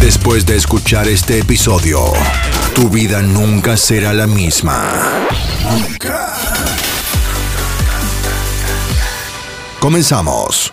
Después de escuchar este episodio, tu vida nunca será la misma. Nunca. Comenzamos.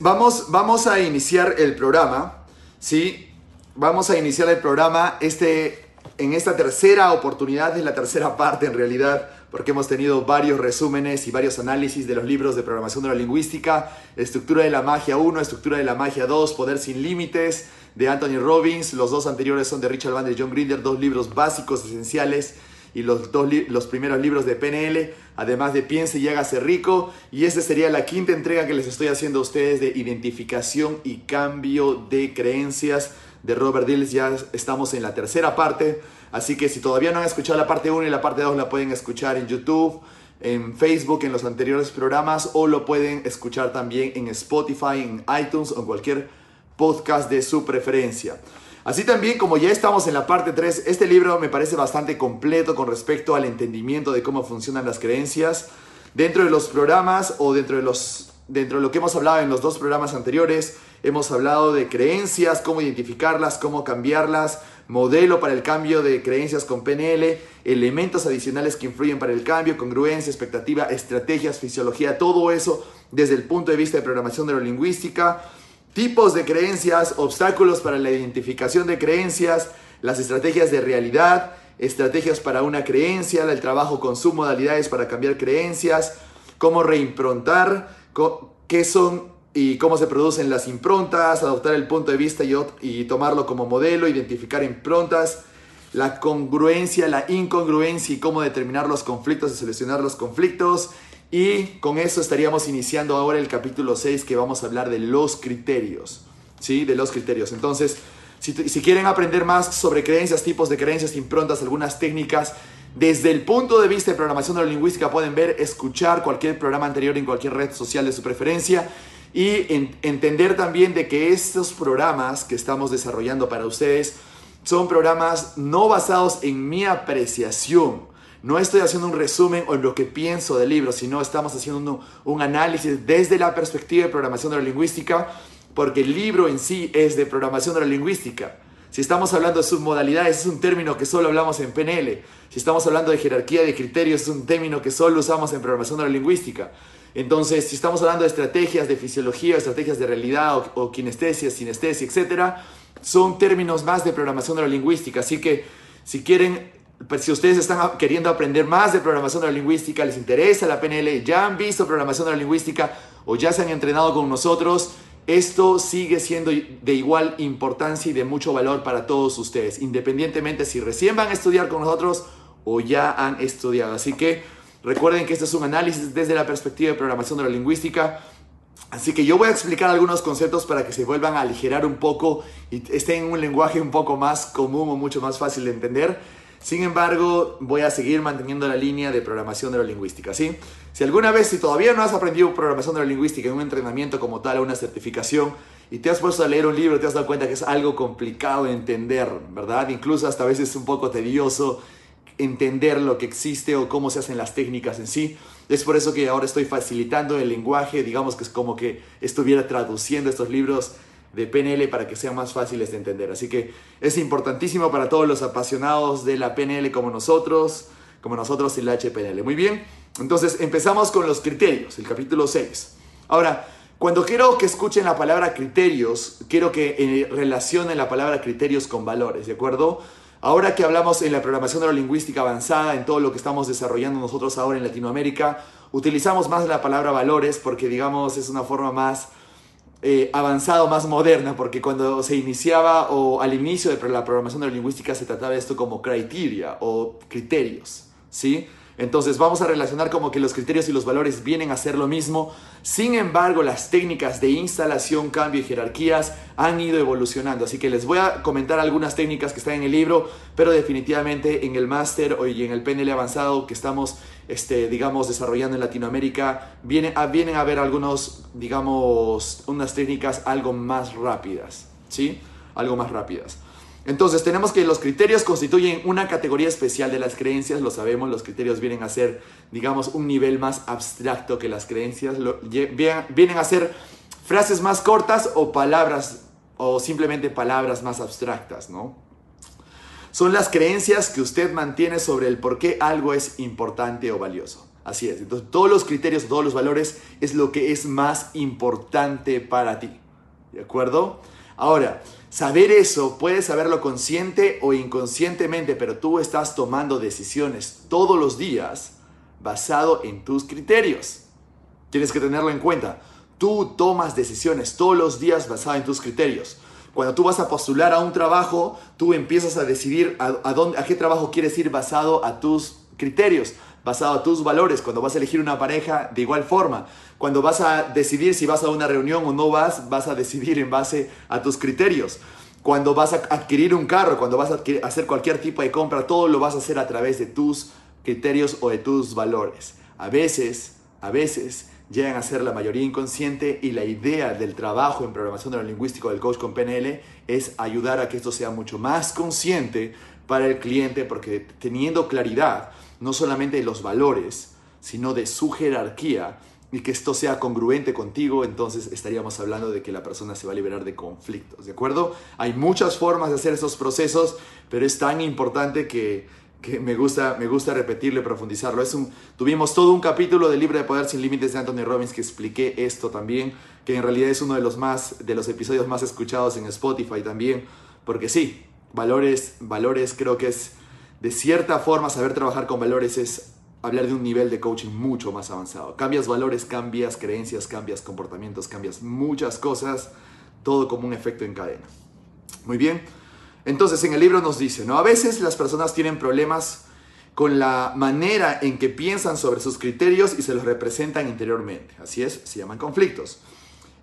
Vamos, vamos a iniciar el programa, ¿sí? Vamos a iniciar el programa este, en esta tercera oportunidad, es la tercera parte en realidad, porque hemos tenido varios resúmenes y varios análisis de los libros de programación neurolingüística, Estructura de la Magia 1, Estructura de la Magia 2, Poder sin Límites, de Anthony Robbins, los dos anteriores son de Richard Bandler y John Grinder, dos libros básicos, esenciales, y los, dos los primeros libros de PNL, además de Piense y hágase rico. Y esta sería la quinta entrega que les estoy haciendo a ustedes de identificación y cambio de creencias de Robert Dills. Ya estamos en la tercera parte, así que si todavía no han escuchado la parte 1 y la parte 2 la pueden escuchar en YouTube, en Facebook, en los anteriores programas, o lo pueden escuchar también en Spotify, en iTunes o en cualquier podcast de su preferencia. Así también, como ya estamos en la parte 3, este libro me parece bastante completo con respecto al entendimiento de cómo funcionan las creencias. Dentro de los programas o dentro de, los, dentro de lo que hemos hablado en los dos programas anteriores, hemos hablado de creencias, cómo identificarlas, cómo cambiarlas, modelo para el cambio de creencias con PNL, elementos adicionales que influyen para el cambio, congruencia, expectativa, estrategias, fisiología, todo eso desde el punto de vista de programación neurolingüística tipos de creencias, obstáculos para la identificación de creencias, las estrategias de realidad, estrategias para una creencia, el trabajo con submodalidades para cambiar creencias, cómo reimprontar, qué son y cómo se producen las improntas, adoptar el punto de vista y, y tomarlo como modelo, identificar improntas, la congruencia, la incongruencia y cómo determinar los conflictos y solucionar los conflictos. Y con eso estaríamos iniciando ahora el capítulo 6 que vamos a hablar de los criterios. ¿Sí? De los criterios. Entonces, si, si quieren aprender más sobre creencias, tipos de creencias, improntas, algunas técnicas, desde el punto de vista de programación neurolingüística pueden ver, escuchar cualquier programa anterior en cualquier red social de su preferencia y en- entender también de que estos programas que estamos desarrollando para ustedes son programas no basados en mi apreciación. No estoy haciendo un resumen o en lo que pienso del libro, sino estamos haciendo un, un análisis desde la perspectiva de programación neurolingüística, porque el libro en sí es de programación neurolingüística. Si estamos hablando de submodalidades, es un término que solo hablamos en PNL. Si estamos hablando de jerarquía de criterios, es un término que solo usamos en programación neurolingüística. Entonces, si estamos hablando de estrategias de fisiología, estrategias de realidad o, kinestesia, sinestesia, etcétera, son términos más de programación neurolingüística. Así que, si quieren, pues, si ustedes están queriendo aprender más de programación neurolingüística, les interesa la PNL, ya han visto programación neurolingüística o ya se han entrenado con nosotros, esto sigue siendo de igual importancia y de mucho valor para todos ustedes, independientemente si recién van a estudiar con nosotros o ya han estudiado. Así que recuerden que este es un análisis desde la perspectiva de programación neurolingüística. Así que yo voy a explicar algunos conceptos para que se vuelvan a aligerar un poco y estén en un lenguaje un poco más común o mucho más fácil de entender. Sin embargo, voy a seguir manteniendo la línea de programación neurolingüística, ¿sí? Si alguna vez, si todavía no has aprendido programación neurolingüística en un entrenamiento como tal o una certificación y te has puesto a leer un libro, te has dado cuenta que es algo complicado de entender, ¿verdad? Incluso hasta a veces un poco tedioso entender lo que existe o cómo se hacen las técnicas en sí. Es por eso que ahora estoy facilitando el lenguaje, digamos que es como que estuviera traduciendo estos libros de PNL para que sean más fáciles de entender. Así que es importantísimo para todos los apasionados de la PNL como nosotros, como nosotros en la HPNL. Muy bien, entonces empezamos con los criterios, el capítulo 6. Ahora, cuando quiero que escuchen la palabra criterios, quiero que eh, relacionen la palabra criterios con valores, ¿de acuerdo? Ahora que hablamos en la programación neurolingüística avanzada, en todo lo que estamos desarrollando nosotros ahora en Latinoamérica, utilizamos más la palabra valores porque, digamos, es una forma más eh, avanzada, más moderna, porque cuando se iniciaba o al inicio de la programación neurolingüística se trataba esto como criteria o criterios, ¿sí? Entonces vamos a relacionar como que los criterios y los valores vienen a ser lo mismo. Sin embargo, las técnicas de instalación, cambio y jerarquías han ido evolucionando. Así que les voy a comentar algunas técnicas que están en el libro, pero definitivamente en el máster y en el PNL avanzado que estamos, este, digamos, desarrollando en Latinoamérica, vienen a, vienen a ver algunos, digamos, unas técnicas algo más rápidas. ¿Sí? Algo más rápidas. Entonces tenemos que los criterios constituyen una categoría especial de las creencias, lo sabemos, los criterios vienen a ser, digamos, un nivel más abstracto que las creencias, vienen a ser frases más cortas o palabras o simplemente palabras más abstractas, ¿no? Son las creencias que usted mantiene sobre el por qué algo es importante o valioso. Así es. Entonces, todos los criterios, todos los valores es lo que es más importante para ti. ¿De acuerdo? Ahora, Saber eso, puedes saberlo consciente o inconscientemente, pero tú estás tomando decisiones todos los días basado en tus criterios. Tienes que tenerlo en cuenta. Tú tomas decisiones todos los días basado en tus criterios. Cuando tú vas a postular a un trabajo, tú empiezas a decidir a, dónde, a qué trabajo quieres ir basado a tus criterios, basado a tus valores. Cuando vas a elegir una pareja, de igual forma. Cuando vas a decidir si vas a una reunión o no vas, vas a decidir en base a tus criterios. Cuando vas a adquirir un carro, cuando vas a hacer cualquier tipo de compra, todo lo vas a hacer a través de tus criterios o de tus valores. A veces, a veces llegan a ser la mayoría inconsciente y la idea del trabajo en programación neurolingüístico del coach con PNL es ayudar a que esto sea mucho más consciente para el cliente porque teniendo claridad no solamente de los valores, sino de su jerarquía, y que esto sea congruente contigo, entonces estaríamos hablando de que la persona se va a liberar de conflictos, ¿de acuerdo? Hay muchas formas de hacer esos procesos, pero es tan importante que, me, gusta, me gusta repetirlo y profundizarlo. Es un, tuvimos todo un capítulo del libro de Poder sin Límites de Anthony Robbins que expliqué esto también, que en realidad es uno de los, más, de los episodios más escuchados en Spotify también, porque sí, valores, valores creo que es, de cierta forma, saber trabajar con valores es hablar de un nivel de coaching mucho más avanzado. Cambias valores, cambias creencias, cambias comportamientos, cambias muchas cosas, todo como un efecto en cadena. Muy bien. Entonces en el libro nos dice, ¿no? A veces las personas tienen problemas con la manera en que piensan sobre sus criterios y se los representan interiormente. Así es, se llaman conflictos.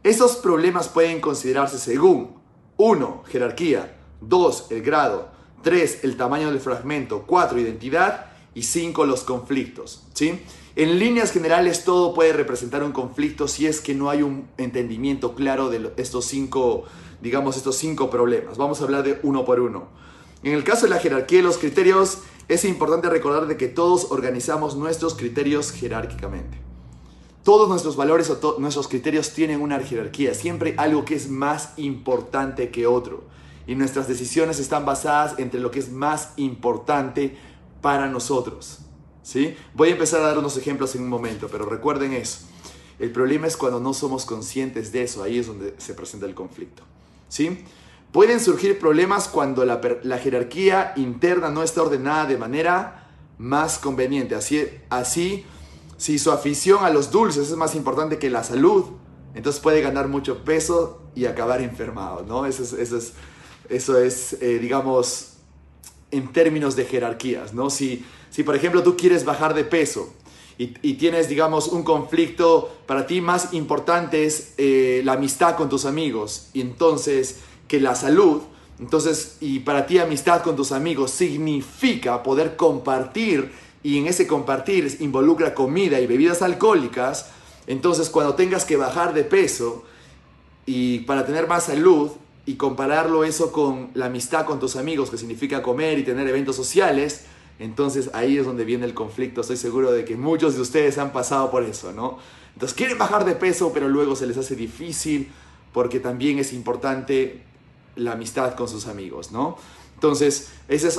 Esos problemas pueden considerarse según 1. Jerarquía 2. El grado 3. El tamaño del fragmento 4. Identidad y cinco, los conflictos. ¿sí? En líneas generales todo puede representar un conflicto si es que no hay un entendimiento claro de estos cinco, digamos, estos cinco problemas. Vamos a hablar de uno por uno. En el caso de la jerarquía y los criterios, es importante recordar de que todos organizamos nuestros criterios jerárquicamente. Todos nuestros valores o nuestros criterios tienen una jerarquía, siempre algo que es más importante que otro. Y nuestras decisiones están basadas entre lo que es más importante para nosotros. ¿sí? Voy a empezar a dar unos ejemplos en un momento, pero recuerden eso. El problema es cuando no somos conscientes de eso, ahí es donde se presenta el conflicto. ¿sí? Pueden surgir problemas cuando la, jerarquía interna no está ordenada de manera más conveniente. Así, así, si su afición a los dulces es más importante que la salud, entonces puede ganar mucho peso y acabar enfermado, ¿no? Eso es, eso es, eso es eh, digamos, en términos de jerarquías, ¿no? Si, si por ejemplo tú quieres bajar de peso y, tienes, digamos, un conflicto, para ti más importante es eh, la amistad con tus amigos, entonces que la salud, entonces, y para ti amistad con tus amigos significa poder compartir, y en ese compartir involucra comida y bebidas alcohólicas, entonces cuando tengas que bajar de peso y para tener más salud, y compararlo eso con la amistad con tus amigos, que significa comer y tener eventos sociales, entonces ahí es donde viene el conflicto. Estoy seguro de que muchos de ustedes han pasado por eso, ¿no? Entonces quieren bajar de peso, pero luego se les hace difícil porque también es importante la amistad con sus amigos, ¿no? Entonces,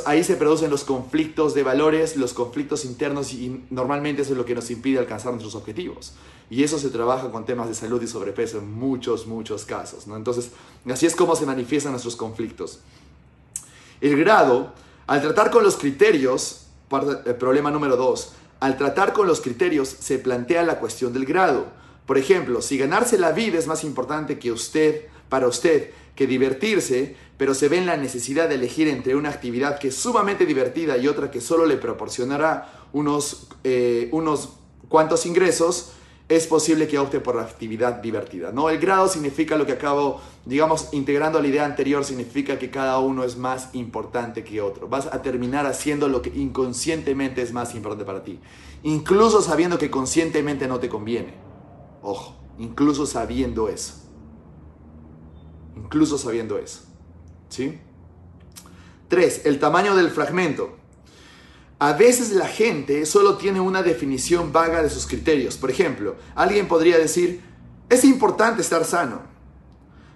ahí se producen los conflictos de valores, los conflictos internos y normalmente eso es lo que nos impide alcanzar nuestros objetivos. Y eso se trabaja con temas de salud y sobrepeso en muchos, muchos casos. ¿no? Entonces, así es como se manifiestan nuestros conflictos. El grado, al tratar con los criterios, el problema número dos, al tratar con los criterios se plantea la cuestión del grado. Por ejemplo, si ganarse la vida es más importante que usted, para usted, que divertirse, pero se ve en la necesidad de elegir entre una actividad que es sumamente divertida y otra que solo le proporcionará unos, eh, unos cuantos ingresos, es posible que opte por la actividad divertida. ¿no? El grado significa lo que acabo, digamos, integrando la idea anterior, significa que cada uno es más importante que otro. Vas a terminar haciendo lo que inconscientemente es más importante para ti, incluso sabiendo que conscientemente no te conviene. Ojo, incluso sabiendo eso. Incluso sabiendo eso. ¿Sí? 3. El tamaño del fragmento. A veces la gente solo tiene una definición vaga de sus criterios. Por ejemplo, alguien podría decir, es importante estar sano.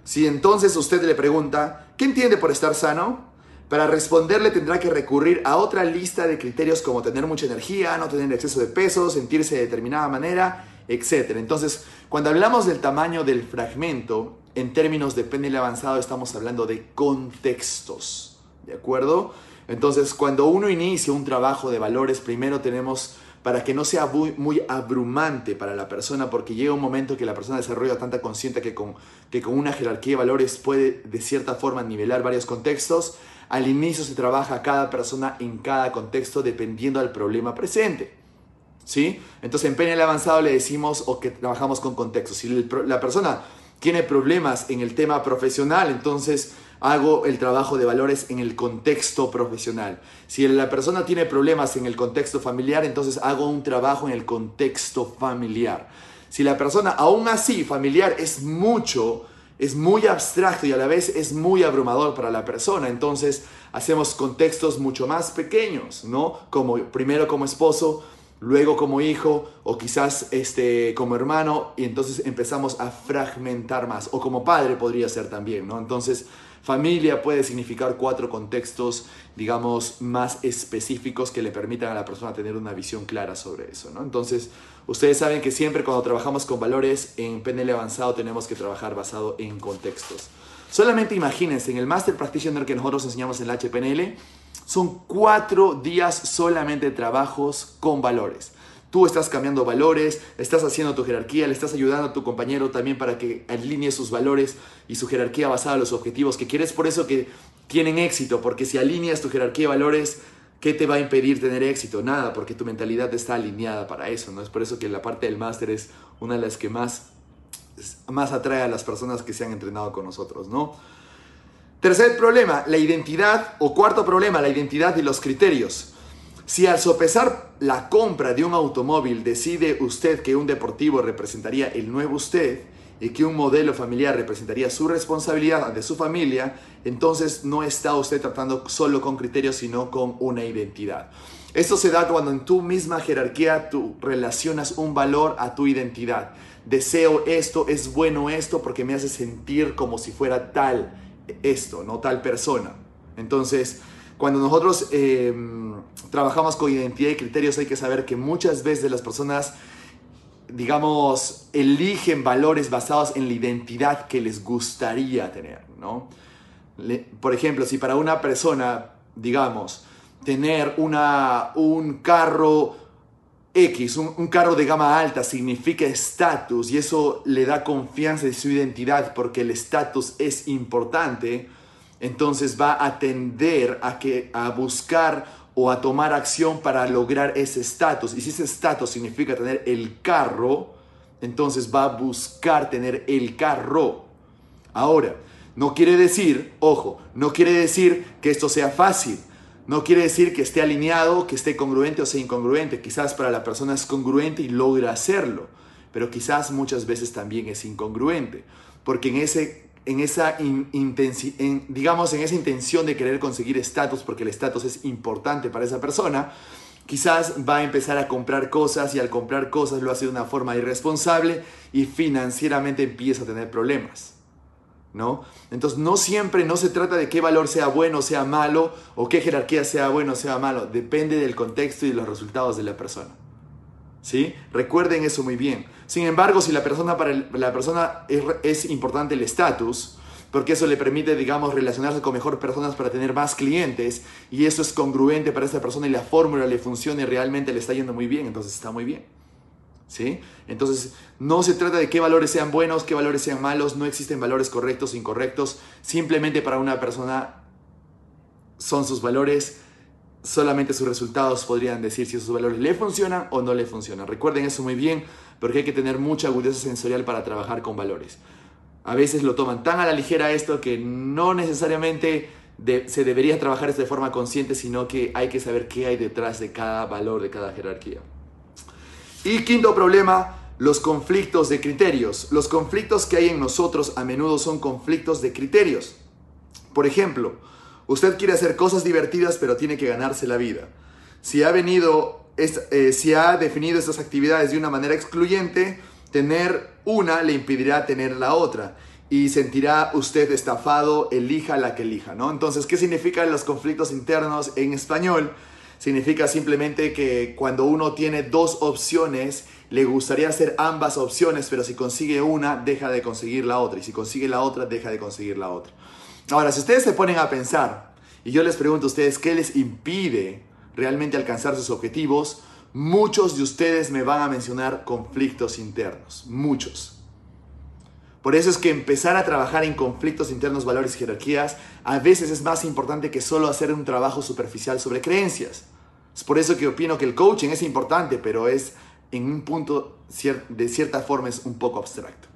Si entonces usted le pregunta, ¿qué entiende por estar sano? Para responderle tendrá que recurrir a otra lista de criterios como tener mucha energía, no tener exceso de peso, sentirse de determinada manera, etc. Entonces, cuando hablamos del tamaño del fragmento, en términos de PNL avanzado estamos hablando de contextos, ¿de acuerdo? Entonces, cuando uno inicia un trabajo de valores, primero tenemos para que no sea muy, abrumante para la persona, porque llega un momento que la persona desarrolla tanta conciencia que con, que con una jerarquía de valores puede de cierta forma nivelar varios contextos. Al inicio se trabaja cada persona en cada contexto dependiendo del problema presente. ¿Sí? Entonces en PNL avanzado le decimos o que trabajamos con contextos. Si la persona tiene problemas en el tema profesional, entonces hago el trabajo de valores en el contexto profesional. Si la persona tiene problemas en el contexto familiar, entonces hago un trabajo en el contexto familiar. Si la persona aún así familiar es mucho, es muy abstracto y a la vez es muy abrumador para la persona, entonces hacemos contextos mucho más pequeños, ¿no? Como primero como esposo, luego como hijo o quizás este, como hermano y entonces empezamos a fragmentar más o como padre podría ser también, ¿no? Entonces Familia puede significar cuatro contextos, digamos, más específicos que le permitan a la persona tener una visión clara sobre eso. ¿no? Entonces, ustedes saben que siempre cuando trabajamos con valores en PNL avanzado tenemos que trabajar basado en contextos. Solamente imagínense, en el Master Practitioner que nosotros enseñamos en la HPNL, son cuatro días solamente trabajos con valores. Tú estás cambiando valores, estás haciendo tu jerarquía, le estás ayudando a tu compañero también para que alinee sus valores y su jerarquía basada en los objetivos que quieres. Por eso que tienen éxito, porque si alineas tu jerarquía de valores, ¿qué te va a impedir tener éxito? Nada, porque tu mentalidad está alineada para eso. ¿no? Es por eso que la parte del máster es una de las que más, más atrae a las personas que se han entrenado con nosotros. ¿no? Tercer problema, la identidad, o cuarto problema, la identidad y los criterios. Si al sopesar la compra de un automóvil decide usted que un deportivo representaría el nuevo usted y que un modelo familiar representaría su responsabilidad de su familia, entonces no está usted tratando solo con criterios, sino con una identidad. Esto se da cuando en tu misma jerarquía tú relacionas un valor a tu identidad. Deseo esto, es bueno esto porque me hace sentir como si fuera tal esto, no tal persona. Entonces, cuando nosotros em, trabajamos con identidad y criterios hay que saber que muchas veces las personas, digamos, eligen valores basados en la identidad que les gustaría tener, ¿no? por ejemplo, si para una persona, digamos, tener una, un carro X, un, un, carro de gama alta significa estatus y eso le da confianza en su identidad porque el estatus es importante, entonces va a tender a, que, a buscar o a tomar acción para lograr ese estatus. Y si ese estatus significa tener el carro, entonces va a buscar tener el carro. Ahora, no quiere decir, ojo, no quiere decir que esto sea fácil. No quiere decir que esté alineado, que esté congruente o sea incongruente. Quizás para la persona es congruente y logra hacerlo, pero quizás muchas veces también es incongruente, porque en ese en esa, digamos, en esa intención de querer conseguir estatus, porque el estatus es importante para esa persona, quizás va a empezar a comprar cosas y al comprar cosas lo hace de una forma irresponsable y financieramente empieza a tener problemas. ¿No? Entonces no siempre no se trata de qué valor sea bueno o sea malo o qué jerarquía sea bueno o sea malo, depende del contexto y de los resultados de la persona. ¿Sí? Recuerden eso muy bien. Sin embargo, si la persona, para la persona es, importante el estatus, porque eso le permite, digamos, relacionarse con mejor personas para tener más clientes y eso es congruente para esa persona y la fórmula le funciona y realmente le está yendo muy bien, entonces está muy bien. ¿Sí? Entonces, no se trata de qué valores sean buenos, qué valores sean malos, no existen valores correctos incorrectos, simplemente para una persona son sus valores solamente sus resultados podrían decir si esos valores le funcionan o no le funcionan. Recuerden eso muy bien porque hay que tener mucha agudeza sensorial para trabajar con valores. A veces lo toman tan a la ligera esto que no necesariamente se debería trabajar esto de forma consciente, sino que hay que saber qué hay detrás de cada valor, de cada jerarquía. Y quinto problema, los conflictos de criterios. Los conflictos que hay en nosotros a menudo son conflictos de criterios. Por ejemplo, usted quiere hacer cosas divertidas pero tiene que ganarse la vida. Si ha venido, eh, si ha definido estas actividades de una manera excluyente, tener una le impedirá tener la otra y sentirá usted estafado, elija la que elija, ¿no? Entonces, ¿qué significan los conflictos internos en español? Significa simplemente que cuando uno tiene dos opciones, le gustaría hacer ambas opciones, pero si consigue una, deja de conseguir la otra, y si consigue la otra, deja de conseguir la otra. Ahora, si ustedes se ponen a pensar, y yo les pregunto a ustedes, ¿qué les impide realmente alcanzar sus objetivos? Muchos de ustedes me van a mencionar conflictos internos, muchos. Por eso es que empezar a trabajar en conflictos internos, valores y jerarquías a veces es más importante que solo hacer un trabajo superficial sobre creencias. Es por eso que opino que el coaching es importante, pero es en un punto de cierta forma es un poco abstracto.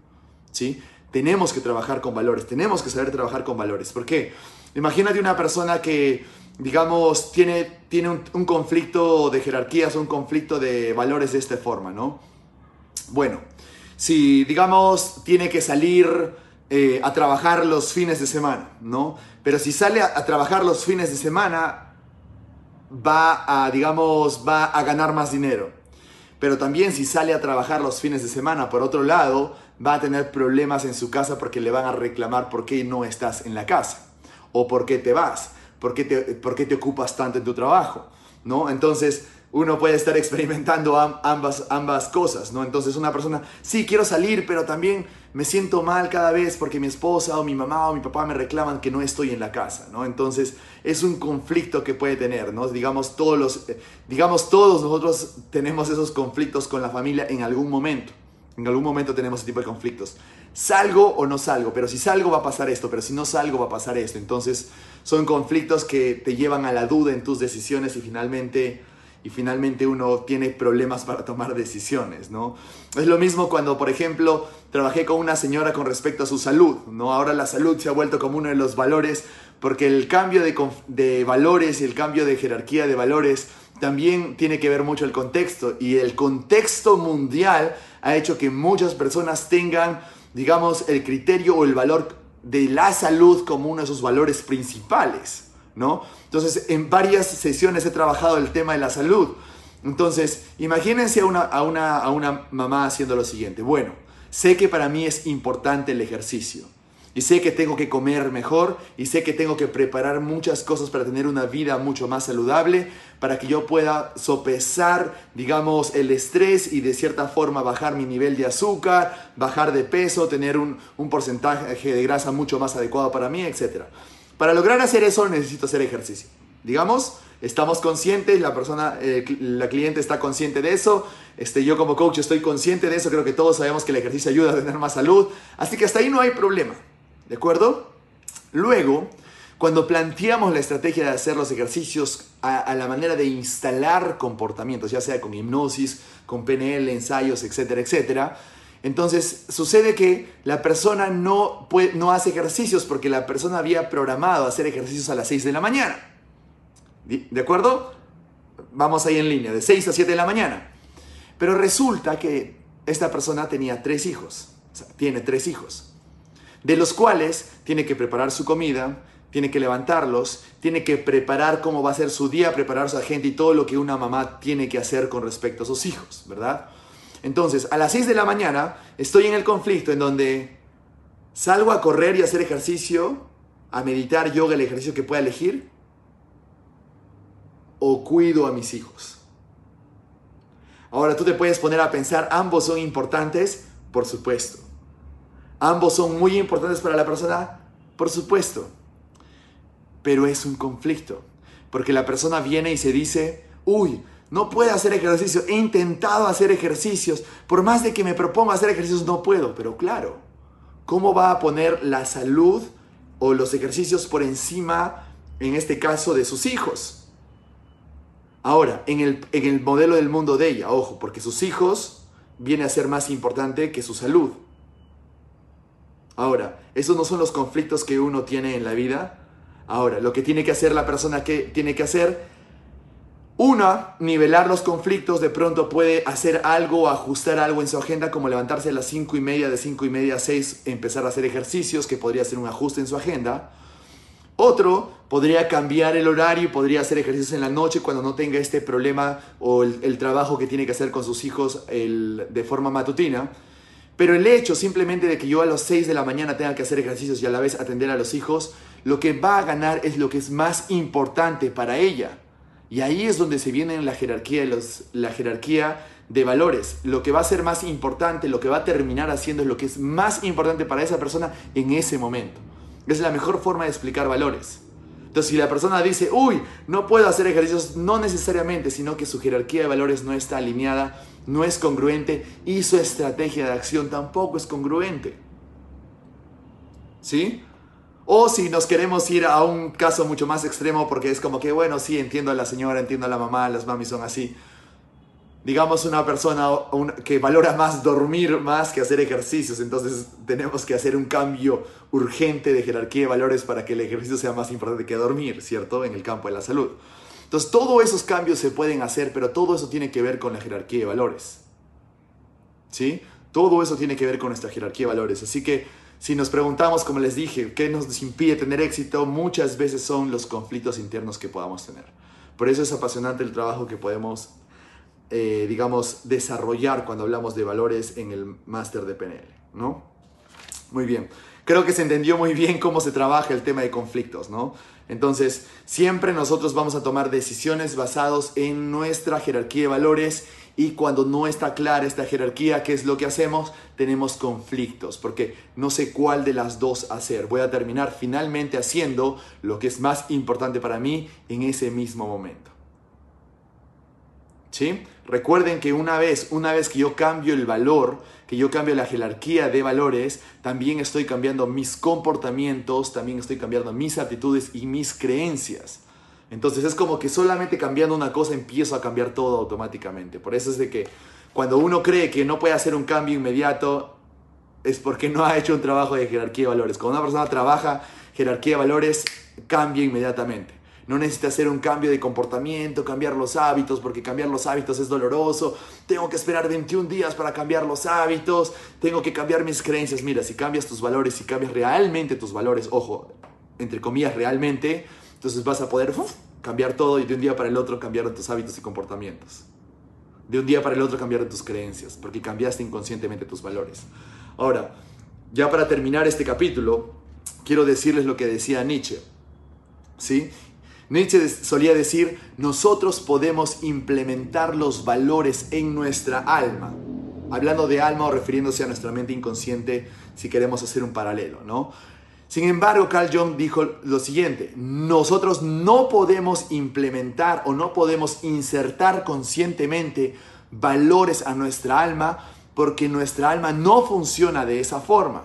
¿sí? Tenemos que trabajar con valores, tenemos que saber trabajar con valores. ¿Por qué? Imagínate una persona que, digamos, tiene, tiene un, conflicto de jerarquías, un conflicto de valores de esta forma, ¿no? Bueno, si, digamos, tiene que salir eh, a trabajar los fines de semana, ¿no? Pero si sale a, trabajar los fines de semana, va a, digamos, va a ganar más dinero. Pero también si sale a trabajar los fines de semana, por otro lado, va a tener problemas en su casa porque le van a reclamar por qué no estás en la casa. O por qué te vas. ¿Por qué te, por qué te ocupas tanto en tu trabajo? ¿No? Entonces, uno puede estar experimentando ambas, ambas cosas, ¿no? Entonces una persona, sí, quiero salir, pero también me siento mal cada vez porque mi esposa o mi mamá o mi papá me reclaman que no estoy en la casa, ¿no? Entonces es un conflicto que puede tener, ¿no? Digamos todos, los, eh, digamos todos nosotros tenemos esos conflictos con la familia en algún momento. En algún momento tenemos ese tipo de conflictos. Salgo o no salgo, pero si salgo va a pasar esto, pero si no salgo va a pasar esto. Entonces son conflictos que te llevan a la duda en tus decisiones y finalmente y finalmente uno tiene problemas para tomar decisiones, ¿no? Es lo mismo cuando, por ejemplo, trabajé con una señora con respecto a su salud, ¿no? Ahora la salud se ha vuelto como uno de los valores porque el cambio de, de valores y el cambio de jerarquía de valores también tiene que ver mucho el contexto y el contexto mundial ha hecho que muchas personas tengan, digamos, el criterio o el valor de la salud como uno de sus valores principales. ¿no? Entonces, en varias sesiones he trabajado el tema de la salud. Entonces, imagínense a una, a una, a una mamá haciendo lo siguiente. Bueno, sé que para mí es importante el ejercicio. Y sé que tengo que comer mejor y sé que tengo que preparar muchas cosas para tener una vida mucho más saludable, para que yo pueda sopesar, digamos, el estrés y de cierta forma bajar mi nivel de azúcar, bajar de peso, tener un, porcentaje de grasa mucho más adecuado para mí, etcétera. Para lograr hacer eso necesito hacer ejercicio. Digamos, estamos conscientes, la persona, eh, la cliente está consciente de eso, este, yo como coach estoy consciente de eso, creo que todos sabemos que el ejercicio ayuda a tener más salud, así que hasta ahí no hay problema, ¿de acuerdo? Luego, cuando planteamos la estrategia de hacer los ejercicios a, la manera de instalar comportamientos, ya sea con hipnosis, con PNL, ensayos, etcétera, etcétera, entonces sucede que la persona no, no hace ejercicios porque la persona había programado hacer ejercicios a las 6 de la mañana. ¿De acuerdo? Vamos ahí en línea, de 6 a 7 de la mañana. Pero resulta que esta persona tenía tres hijos, o sea, tiene tres hijos, de los cuales tiene que preparar su comida, tiene que levantarlos, tiene que preparar cómo va a ser su día, preparar su agenda y todo lo que una mamá tiene que hacer con respecto a sus hijos, ¿verdad? Entonces, a las 6 de la mañana estoy en el conflicto en donde salgo a correr y hacer ejercicio, a meditar yoga, el ejercicio que pueda elegir, o cuido a mis hijos. Ahora tú te puedes poner a pensar, ambos son importantes, por supuesto. Ambos son muy importantes para la persona, por supuesto. Pero es un conflicto, porque la persona viene y se dice, uy, no puedo hacer ejercicio. He intentado hacer ejercicios. Por más de que me proponga hacer ejercicios, no puedo. Pero claro, ¿cómo va a poner la salud o los ejercicios por encima, en este caso, de sus hijos? Ahora, en el, en el modelo del mundo de ella, ojo, porque sus hijos viene a ser más importante que su salud. Ahora, esos no son los conflictos que uno tiene en la vida. Ahora, lo que tiene que hacer la persona que tiene que hacer, una, nivelar los conflictos, de pronto puede hacer algo, ajustar algo en su agenda, como levantarse a las 5 y media, de 5 y media a 6, empezar a hacer ejercicios, que podría ser un ajuste en su agenda. Otro podría cambiar el horario podría hacer ejercicios en la noche cuando no tenga este problema o el, trabajo que tiene que hacer con sus hijos de forma matutina. Pero el hecho simplemente de que yo a las 6 de la mañana tenga que hacer ejercicios y a la vez atender a los hijos, lo que va a ganar es lo que es más importante para ella. Y ahí es donde se viene la jerarquía, la jerarquía de valores. Lo que va a ser más importante, lo que va a terminar haciendo es lo que es más importante para esa persona en ese momento. Es la mejor forma de explicar valores. Entonces, si la persona dice, uy, no puedo hacer ejercicios, no necesariamente, sino que su jerarquía de valores no está alineada, no es congruente y su estrategia de acción tampoco es congruente. ¿Sí? O si nos queremos ir a un caso mucho más extremo, porque es como que, bueno, sí, entiendo a la señora, entiendo a la mamá, las mamis son así digamos, una persona que valora más dormir más que hacer ejercicios. Entonces tenemos que hacer un cambio urgente de jerarquía de valores para que el ejercicio sea más importante que dormir, ¿cierto? En el campo de la salud. Entonces todos esos cambios se pueden hacer, pero todo eso tiene que ver con la jerarquía de valores. ¿Sí? Todo eso tiene que ver con nuestra jerarquía de valores. Así que si nos preguntamos, como les dije, qué nos impide tener éxito, muchas veces son los conflictos internos que podamos tener. Por eso es apasionante el trabajo que podemos eh, digamos, desarrollar cuando hablamos de valores en el máster de PNL, ¿no? Muy bien. Creo que se entendió muy bien cómo se trabaja el tema de conflictos, ¿no? Entonces, siempre nosotros vamos a tomar decisiones basadas en nuestra jerarquía de valores y cuando no está clara esta jerarquía, ¿qué es lo que hacemos? Tenemos conflictos, porque no sé cuál de las dos hacer. Voy a terminar finalmente haciendo lo que es más importante para mí en ese mismo momento. ¿Sí? Recuerden que una vez, una vez que yo cambio el valor, que yo cambio la jerarquía de valores, también estoy cambiando mis comportamientos, también estoy cambiando mis actitudes y mis creencias. Entonces es como que solamente cambiando una cosa empiezo a cambiar todo automáticamente. Por eso es de que cuando uno cree que no puede hacer un cambio inmediato, es porque no ha hecho un trabajo de jerarquía de valores. Cuando una persona trabaja jerarquía de valores, cambia inmediatamente. No necesito hacer un cambio de comportamiento, cambiar los hábitos, porque cambiar los hábitos es doloroso. Tengo que esperar 21 días para cambiar los hábitos. Tengo que cambiar mis creencias. Mira, si cambias tus valores, si cambias realmente tus valores, ojo, entre comillas, realmente, entonces vas a poder cambiar todo y de un día para el otro cambiar tus hábitos y comportamientos. De un día para el otro cambiar tus creencias, porque cambiaste inconscientemente tus valores. Ahora, ya para terminar este capítulo, quiero decirles lo que decía Nietzsche. ¿Sí? Nietzsche solía decir, nosotros podemos implementar los valores en nuestra alma. Hablando de alma o refiriéndose a nuestra mente inconsciente, si queremos hacer un paralelo, ¿no? Sin embargo, Carl Jung dijo lo siguiente, nosotros no podemos implementar o no podemos insertar conscientemente valores a nuestra alma porque nuestra alma no funciona de esa forma.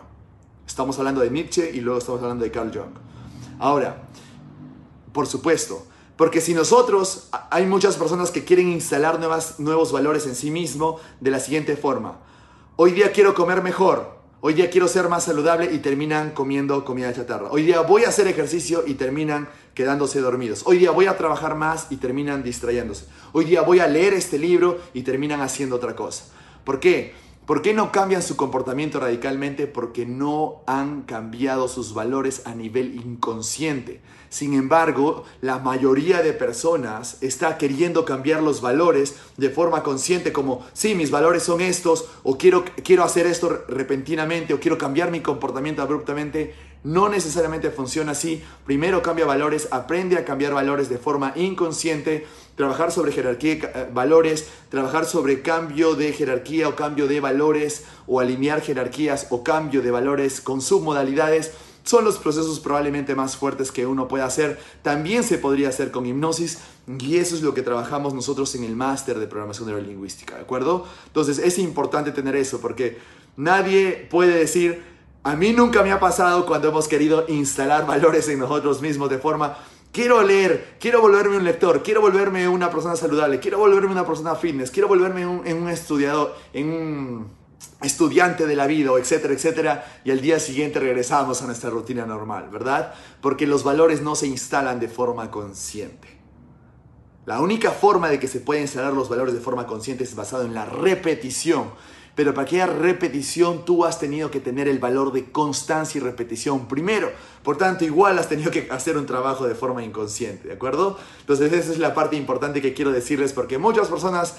Estamos hablando de Nietzsche y luego estamos hablando de Carl Jung. Ahora, por supuesto. Porque si nosotros, hay muchas personas que quieren instalar nuevas, nuevos valores en sí mismo de la siguiente forma. Hoy día quiero comer mejor. Hoy día quiero ser más saludable y terminan comiendo comida chatarra. Hoy día voy a hacer ejercicio y terminan quedándose dormidos. Hoy día voy a trabajar más y terminan distrayéndose. Hoy día voy a leer este libro y terminan haciendo otra cosa. ¿Por qué? ¿Por qué no cambian su comportamiento radicalmente? Porque no han cambiado sus valores a nivel inconsciente. Sin embargo, la mayoría de personas está queriendo cambiar los valores de forma consciente como, sí, mis valores son estos, o quiero, quiero hacer esto repentinamente, o quiero cambiar mi comportamiento abruptamente. No necesariamente funciona así. Primero cambia valores, aprende a cambiar valores de forma inconsciente, trabajar sobre jerarquía de eh, valores, trabajar sobre cambio de jerarquía o cambio de valores, o alinear jerarquías o cambio de valores con submodalidades son los procesos probablemente más fuertes que uno puede hacer. También se podría hacer con hipnosis y eso es lo que trabajamos nosotros en el máster de programación neurolingüística, ¿de acuerdo? Entonces es importante tener eso porque nadie puede decir, a mí nunca me ha pasado cuando hemos querido instalar valores en nosotros mismos de forma Quiero leer, quiero volverme un lector, quiero volverme una persona saludable, quiero volverme una persona fitness, quiero volverme un, en un estudiador, en un estudiante de la vida, etcétera, etcétera, y al día siguiente regresamos a nuestra rutina normal, ¿verdad? Porque los valores no se instalan de forma consciente. La única forma de que se pueden instalar los valores de forma consciente es basado en la repetición. Pero para aquella repetición tú has tenido que tener el valor de constancia y repetición primero. Por tanto, igual has tenido que hacer un trabajo de forma inconsciente, ¿de acuerdo? Entonces esa es la parte importante que quiero decirles porque muchas personas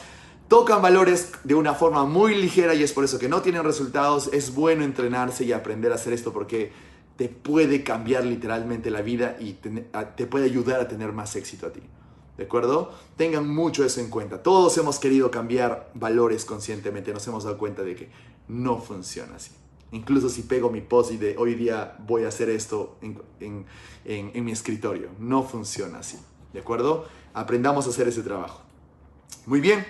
tocan valores de una forma muy ligera y es por eso que no tienen resultados. Es bueno entrenarse y aprender a hacer esto porque te puede cambiar literalmente la vida y te puede ayudar a tener más éxito a ti. ¿De acuerdo? Tengan mucho eso en cuenta. Todos hemos querido cambiar valores conscientemente, nos hemos dado cuenta de que no funciona así. Incluso si pego mi post y de hoy día voy a hacer esto en, en mi escritorio, no funciona así. ¿De acuerdo? Aprendamos a hacer ese trabajo. Muy bien.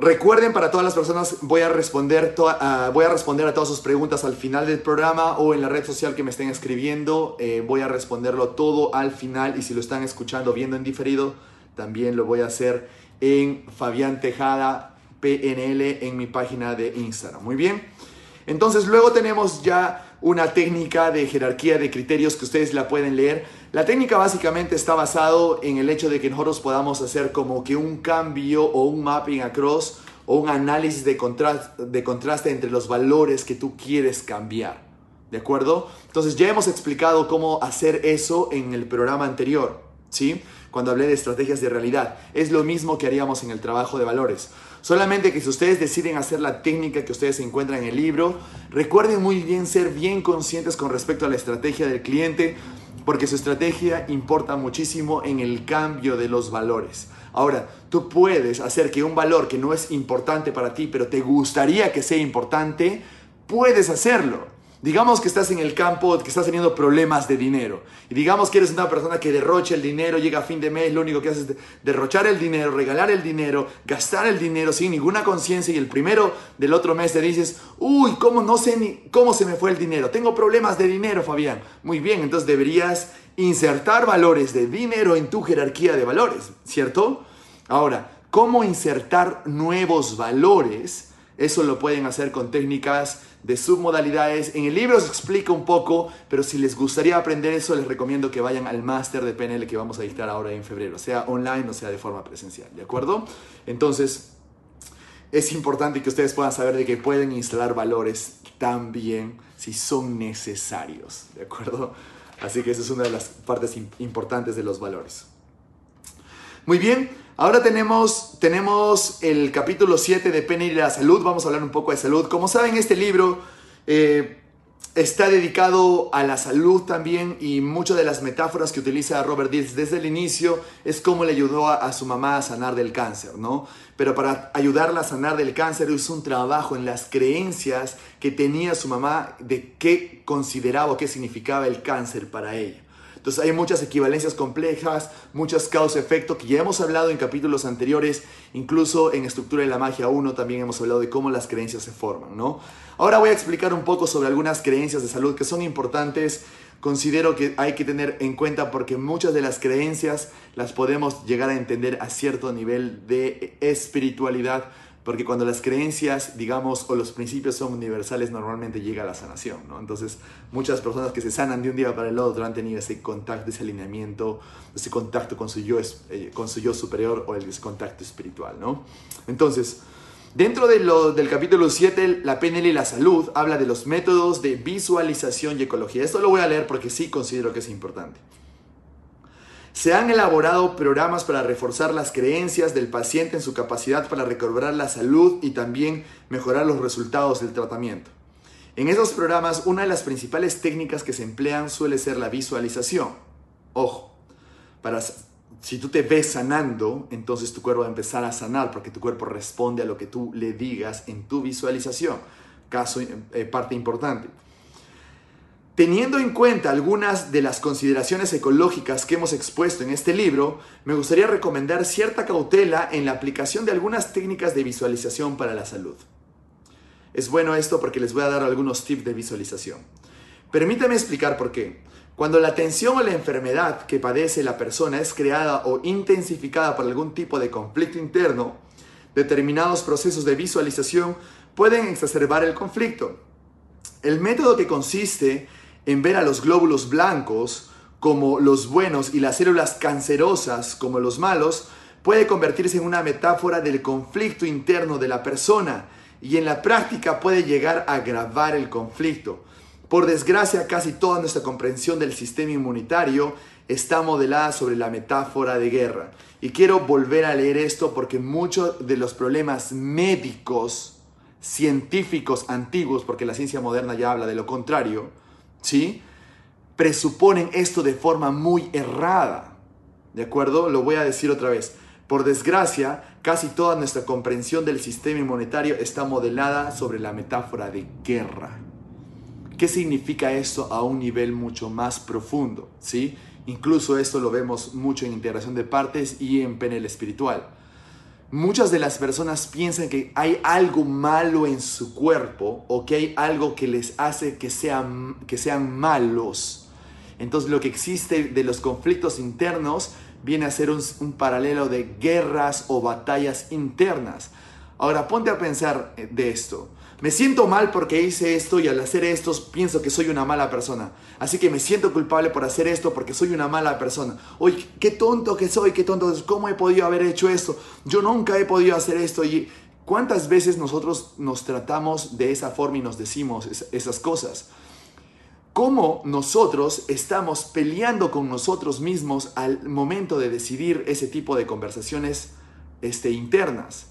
Recuerden para todas las personas, voy a, responder ah, voy a responder a todas sus preguntas al final del programa o en la red social que me estén escribiendo. Eh, voy a responderlo todo al final y si lo están escuchando, viendo en diferido, también lo voy a hacer en Fabián Tejada PNL en mi página de Instagram. Muy bien. Entonces luego tenemos ya una técnica de jerarquía de criterios que ustedes la pueden leer. La técnica básicamente está basado en el hecho de que nosotros podamos hacer como que un cambio o un mapping across o un análisis de, de contraste entre los valores que tú quieres cambiar. ¿De acuerdo? Entonces ya hemos explicado cómo hacer eso en el programa anterior, ¿sí? Cuando hablé de estrategias de realidad. Es lo mismo que haríamos en el trabajo de valores. Solamente que si ustedes deciden hacer la técnica que ustedes encuentran en el libro, recuerden muy bien ser bien conscientes con respecto a la estrategia del cliente, porque su estrategia importa muchísimo en el cambio de los valores. Ahora, tú puedes hacer que un valor que no es importante para ti, pero te gustaría que sea importante, puedes hacerlo. Digamos que estás en el campo, que estás teniendo problemas de dinero. Y digamos que eres una persona que derrocha el dinero, llega a fin de mes, lo único que haces es derrochar el dinero, regalar el dinero, gastar el dinero sin ninguna conciencia. Y el primero del otro mes te dices, uy, ¿cómo no sé ni cómo se me fue el dinero? Tengo problemas de dinero, Fabián. Muy bien, entonces deberías insertar valores de dinero en tu jerarquía de valores, ¿cierto? Ahora, ¿cómo insertar nuevos valores? Eso lo pueden hacer con técnicas de submodalidades. En el libro se explica un poco, pero si les gustaría aprender eso, les recomiendo que vayan al máster de PNL que vamos a dictar ahora en febrero, sea online o sea de forma presencial, ¿de acuerdo? Entonces, es importante que ustedes puedan saber de que pueden instalar valores también si son necesarios, ¿de acuerdo? Así que esa es una de las partes importantes de los valores. Muy bien, Ahora tenemos, tenemos el capítulo 7 de Penny y la salud. Vamos a hablar un poco de salud. Como saben, este libro eh, está dedicado a la salud también y muchas de las metáforas que utiliza Robert Dills desde el inicio es cómo le ayudó a, su mamá a sanar del cáncer, ¿no? Pero para ayudarla a sanar del cáncer hizo un trabajo en las creencias que tenía su mamá de qué consideraba o qué significaba el cáncer para ella. Entonces hay muchas equivalencias complejas, muchas causa-efecto que ya hemos hablado en capítulos anteriores, incluso en Estructura de la Magia 1 también hemos hablado de cómo las creencias se forman, ¿no? Ahora voy a explicar un poco sobre algunas creencias de salud que son importantes, considero que hay que tener en cuenta porque muchas de las creencias las podemos llegar a entender a cierto nivel de espiritualidad, porque cuando las creencias, digamos, o los principios son universales, normalmente llega la sanación, ¿no? Entonces, muchas personas que se sanan de un día para el otro han tenido ese contacto, ese alineamiento, ese contacto con su yo, eh, con su yo superior o ese contacto espiritual, ¿no? Entonces, dentro de del capítulo 7, la PNL y la salud, habla de los métodos de visualización y ecología. Esto lo voy a leer porque sí considero que es importante. Se han elaborado programas para reforzar las creencias del paciente en su capacidad para recobrar la salud y también mejorar los resultados del tratamiento. En esos programas, una de las principales técnicas que se emplean suele ser la visualización. Ojo, para, si tú te ves sanando, entonces tu cuerpo va a empezar a sanar porque tu cuerpo responde a lo que tú le digas en tu visualización. Caso, eh, parte importante. Teniendo en cuenta algunas de las consideraciones ecológicas que hemos expuesto en este libro, me gustaría recomendar cierta cautela en la aplicación de algunas técnicas de visualización para la salud. Es bueno esto porque les voy a dar algunos tips de visualización. Permítame explicar por qué. Cuando la tensión o la enfermedad que padece la persona es creada o intensificada por algún tipo de conflicto interno, determinados procesos de visualización pueden exacerbar el conflicto. El método que consiste en ver a los glóbulos blancos como los buenos y las células cancerosas como los malos puede convertirse en una metáfora del conflicto interno de la persona y en la práctica puede llegar a agravar el conflicto. Por desgracia, casi toda nuestra comprensión del sistema inmunitario está modelada sobre la metáfora de guerra. Y quiero volver a leer esto porque muchos de los problemas médicos, científicos antiguos, porque la ciencia moderna ya habla de lo contrario, ¿sí? Presuponen esto de forma muy errada. ¿De acuerdo? Lo voy a decir otra vez. Por desgracia, casi toda nuestra comprensión del sistema inmunitario está modelada sobre la metáfora de guerra. ¿Qué significa esto a un nivel mucho más profundo? ¿Sí? Incluso esto lo vemos mucho en integración de partes y en PNL espiritual. Muchas de las personas piensan que hay algo malo en su cuerpo o que hay algo que les hace que sean, que sean malos. Entonces lo que existe de los conflictos internos viene a ser un, paralelo de guerras o batallas internas. Ahora ponte a pensar eh, de esto. Me siento mal porque hice esto y al hacer esto pienso que soy una mala persona. Así que me siento culpable por hacer esto porque soy una mala persona. Oye, qué tonto que soy, qué tonto, ¿cómo he podido haber hecho esto? Yo nunca he podido hacer esto. Y ¿cuántas veces nosotros nos tratamos de esa forma y nos decimos esas cosas? cómo nosotros estamos peleando con nosotros mismos al momento de decidir ese tipo de conversaciones este, internas.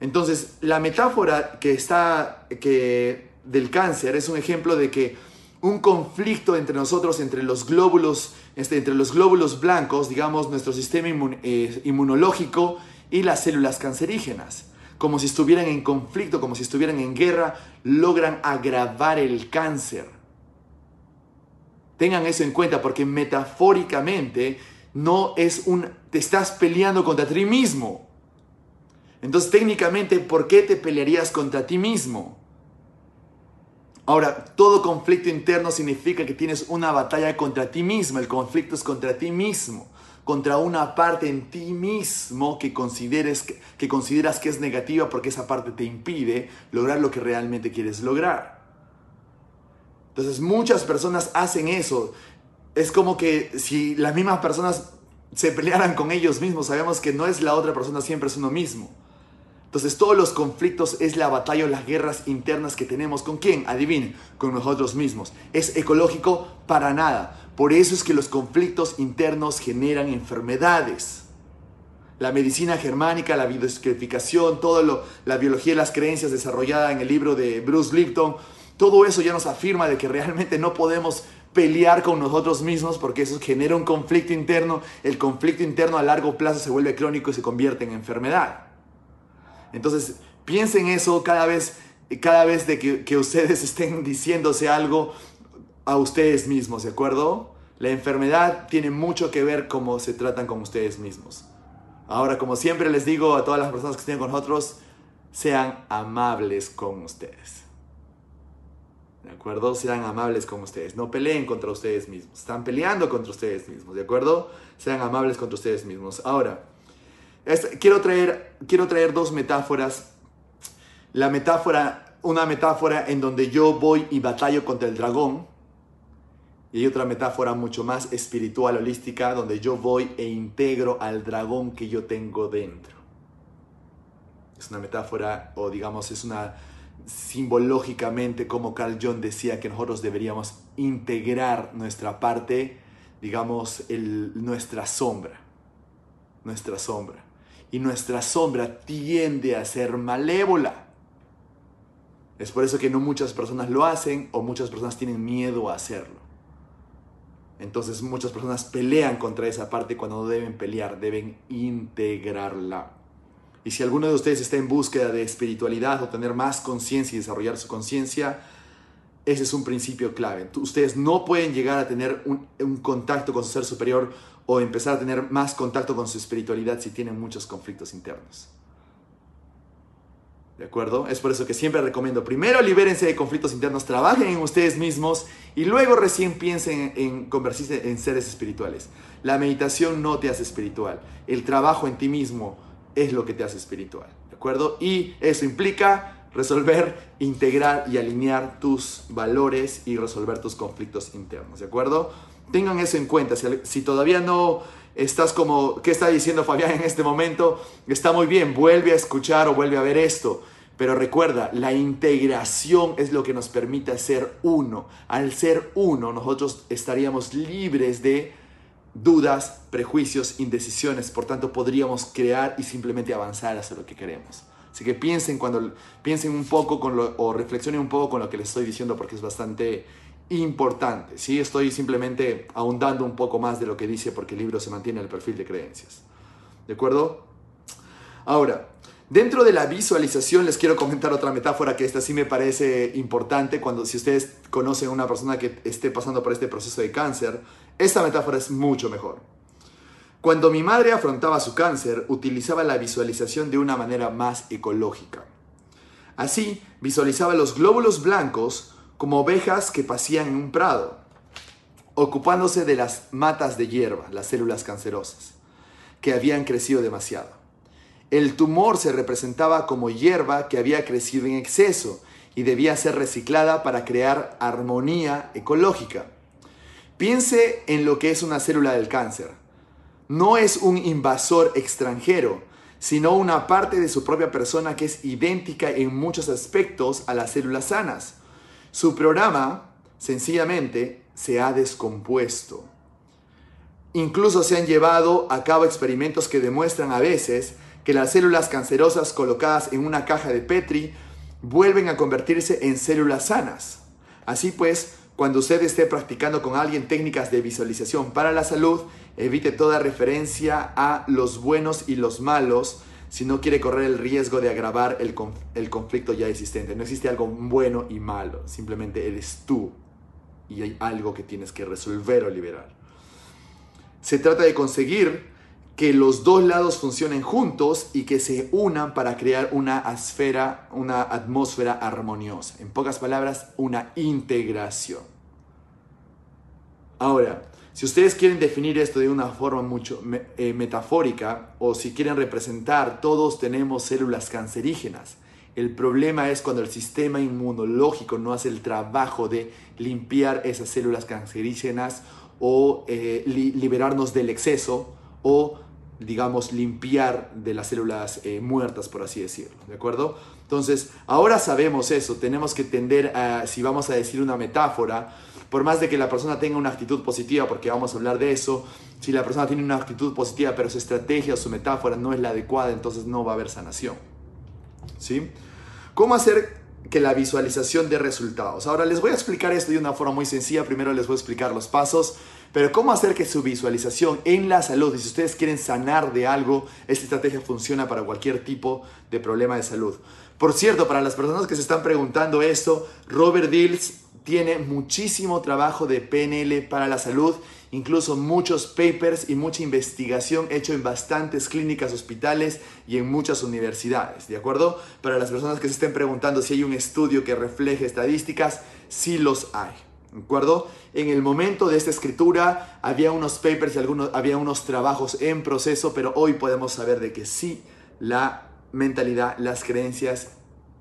Entonces, la metáfora que está que del cáncer es un ejemplo de que un conflicto entre nosotros, entre los glóbulos, este, entre los glóbulos blancos, digamos, nuestro sistema eh, inmunológico y las células cancerígenas, como si estuvieran en conflicto, como si estuvieran en guerra, logran agravar el cáncer. Tengan eso en cuenta porque metafóricamente no es un, te estás peleando contra ti mismo. Entonces técnicamente, ¿por qué te pelearías contra ti mismo? Ahora, todo conflicto interno significa que tienes una batalla contra ti mismo. El conflicto es contra ti mismo, contra una parte en ti mismo que, consideres, que consideras que es negativa porque esa parte te impide lograr lo que realmente quieres lograr. Entonces muchas personas hacen eso. Es como que si las mismas personas se pelearan con ellos mismos, sabemos que no es la otra persona, siempre es uno mismo. Entonces todos los conflictos es la batalla o las guerras internas que tenemos. ¿Con quién? Adivinen, con nosotros mismos. ¿Es ecológico? Para nada. Por eso es que los conflictos internos generan enfermedades. La medicina germánica, la biodescodificación, todo la biología de las creencias desarrollada en el libro de Bruce Lipton, todo eso ya nos afirma de que realmente no podemos pelear con nosotros mismos porque eso genera un conflicto interno. El conflicto interno a largo plazo se vuelve crónico y se convierte en enfermedad. Entonces, piensen eso cada vez, cada vez de que, ustedes estén diciéndose algo a ustedes mismos, ¿de acuerdo? La enfermedad tiene mucho que ver cómo se tratan con ustedes mismos. Ahora, como siempre les digo a todas las personas que estén con nosotros, sean amables con ustedes. ¿De acuerdo? Sean amables con ustedes. No peleen contra ustedes mismos. Están peleando contra ustedes mismos. ¿De acuerdo? Sean amables contra ustedes mismos. Ahora, quiero, traer, quiero traer dos metáforas. La metáfora, una metáfora en donde yo voy y batallo contra el dragón. Y hay otra metáfora mucho más espiritual, holística, donde yo voy e integro al dragón que yo tengo dentro. Es una metáfora, o digamos, es una simbológicamente como Carl Jung decía que nosotros deberíamos integrar nuestra parte, digamos, nuestra sombra, nuestra sombra. Y nuestra sombra tiende a ser malévola. Es por eso que no muchas personas lo hacen o muchas personas tienen miedo a hacerlo. Entonces muchas personas pelean contra esa parte cuando no deben pelear, deben integrarla. Y si alguno de ustedes está en búsqueda de espiritualidad o tener más conciencia y desarrollar su conciencia, ese es un principio clave. Ustedes no pueden llegar a tener un, contacto con su ser superior o empezar a tener más contacto con su espiritualidad si tienen muchos conflictos internos. ¿De acuerdo? Es por eso que siempre recomiendo, primero libérense de conflictos internos, trabajen en ustedes mismos y luego recién piensen en convertirse en seres espirituales. La meditación no te hace espiritual, el trabajo en ti mismo es lo que te hace espiritual. ¿De acuerdo? Y eso implica resolver, integrar y alinear tus valores y resolver tus conflictos internos. ¿De acuerdo? Tengan eso en cuenta. Si, todavía no estás como, ¿qué está diciendo Fabián en este momento? Está muy bien, vuelve a escuchar o vuelve a ver esto. Pero recuerda, la integración es lo que nos permite ser uno. Al ser uno, nosotros estaríamos libres de dudas, prejuicios, indecisiones. Por tanto, podríamos crear y simplemente avanzar hacia lo que queremos. Así que piensen cuando piensen un poco con lo, o reflexionen un poco con lo que les estoy diciendo porque es bastante importante. ¿sí? Estoy simplemente ahondando un poco más de lo que dice porque el libro se mantiene en el perfil de creencias. ¿De acuerdo? Ahora, dentro de la visualización les quiero comentar otra metáfora que esta sí me parece importante cuando si ustedes conocen a una persona que esté pasando por este proceso de cáncer, esta metáfora es mucho mejor. Cuando mi madre afrontaba su cáncer, utilizaba la visualización de una manera más ecológica. Así, visualizaba los glóbulos blancos como ovejas que pasían en un prado, ocupándose de las matas de hierba, las células cancerosas, que habían crecido demasiado. El tumor se representaba como hierba que había crecido en exceso y debía ser reciclada para crear armonía ecológica. Piense en lo que es una célula del cáncer. No es un invasor extranjero, sino una parte de su propia persona que es idéntica en muchos aspectos a las células sanas su programa, sencillamente, se ha descompuesto. Incluso se han llevado a cabo experimentos que demuestran a veces que las células cancerosas colocadas en una caja de Petri vuelven a convertirse en células sanas. Así pues, cuando usted esté practicando con alguien técnicas de visualización para la salud, evite toda referencia a los buenos y los malos si no quiere correr el riesgo de agravar el, el conflicto ya existente. No existe algo bueno y malo, simplemente eres tú y hay algo que tienes que resolver o liberar. Se trata de conseguir que los dos lados funcionen juntos y que se unan para crear una esfera, una atmósfera armoniosa. En pocas palabras, una integración. Ahora, si ustedes quieren definir esto de una forma mucho eh, metafórica o si quieren representar, todos tenemos células cancerígenas. El problema es cuando el sistema inmunológico no hace el trabajo de limpiar esas células cancerígenas o eh, liberarnos del exceso o digamos, limpiar de las células eh, muertas, por así decirlo, ¿de acuerdo? Entonces, ahora sabemos eso, tenemos que tender a, si vamos a decir una metáfora, por más de que la persona tenga una actitud positiva, porque vamos a hablar de eso, si la persona tiene una actitud positiva, pero su estrategia o su metáfora no es la adecuada, entonces no va a haber sanación. ¿Sí? ¿Cómo hacer que la visualización dé resultados? Ahora les voy a explicar esto de una forma muy sencilla. Primero les voy a explicar los pasos. Pero cómo hacer que su visualización en la salud, y si ustedes quieren sanar de algo, esta estrategia funciona para cualquier tipo de problema de salud. Por cierto, para las personas que se están preguntando esto, Robert Dills tiene muchísimo trabajo de PNL para la salud, incluso muchos papers y mucha investigación hecho en bastantes clínicas, hospitales y en muchas universidades, ¿de acuerdo? Para las personas que se estén preguntando si hay un estudio que refleje estadísticas, sí los hay, ¿de acuerdo? En el momento de esta escritura había unos papers y algunos, había unos trabajos en proceso, pero hoy podemos saber de que sí la mentalidad, las creencias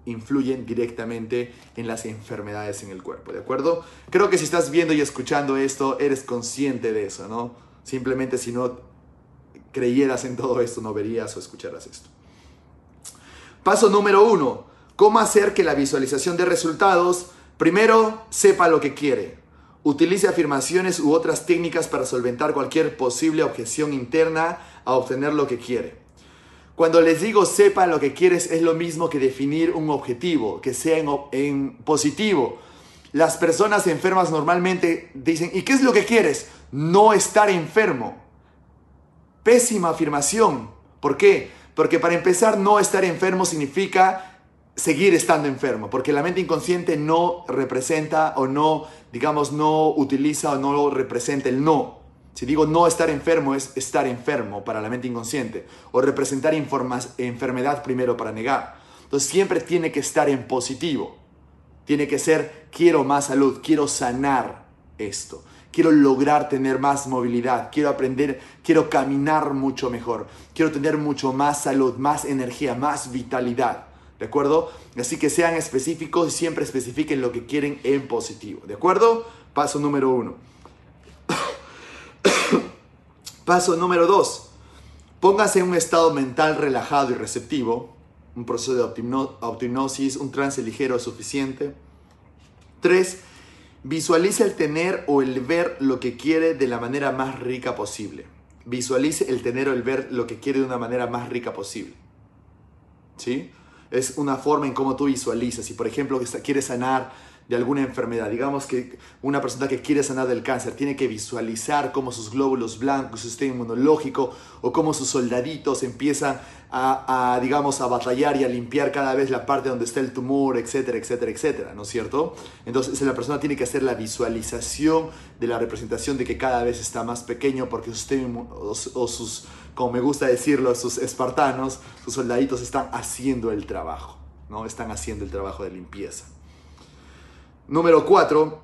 influyen directamente en las enfermedades en el cuerpo, ¿de acuerdo? Creo que si estás viendo y escuchando esto, eres consciente de eso, ¿no? Simplemente si no creyeras en todo esto, no verías o escucharas esto. Paso número uno, ¿cómo hacer que la visualización de resultados, primero, sepa lo que quiere? Utilice afirmaciones u otras técnicas para solventar cualquier posible objeción interna a obtener lo que quiere. Cuando les digo sepa lo que quieres es lo mismo que definir un objetivo, que sea en, positivo. Las personas enfermas normalmente dicen, ¿y qué es lo que quieres? No estar enfermo. Pésima afirmación. ¿Por qué? Porque para empezar, no estar enfermo significa seguir estando enfermo, porque la mente inconsciente no representa o no, digamos, no utiliza o no representa el no. Si digo no estar enfermo es estar enfermo para la mente inconsciente o representar enfermedad primero para negar. Entonces siempre tiene que estar en positivo. Tiene que ser, quiero más salud, quiero sanar esto, quiero lograr tener más movilidad, quiero aprender, quiero caminar mucho mejor, quiero tener mucho más salud, más energía, más vitalidad. ¿De acuerdo? Así que sean específicos y siempre especifiquen lo que quieren en positivo. ¿De acuerdo? Paso número uno. Paso número dos. Póngase en un estado mental relajado y receptivo. Un proceso de autohipnosis, un trance ligero suficiente. Tres. Visualice el tener o el ver lo que quiere de la manera más rica posible. Visualice el tener o el ver lo que quiere de una manera más rica posible. ¿Sí? Es una forma en cómo tú visualizas. Si por ejemplo quieres sanar de alguna enfermedad. Digamos que una persona que quiere sanar del cáncer tiene que visualizar cómo sus glóbulos blancos, su sistema inmunológico o cómo sus soldaditos empiezan a, digamos, a batallar y a limpiar cada vez la parte donde está el tumor, etcétera, etcétera, etcétera, ¿no es cierto? Entonces la persona tiene que hacer la visualización de la representación de que cada vez está más pequeño porque su o sus, como me gusta decirlo, sus espartanos, sus soldaditos están haciendo el trabajo, ¿no? Están haciendo el trabajo de limpieza. Número cuatro,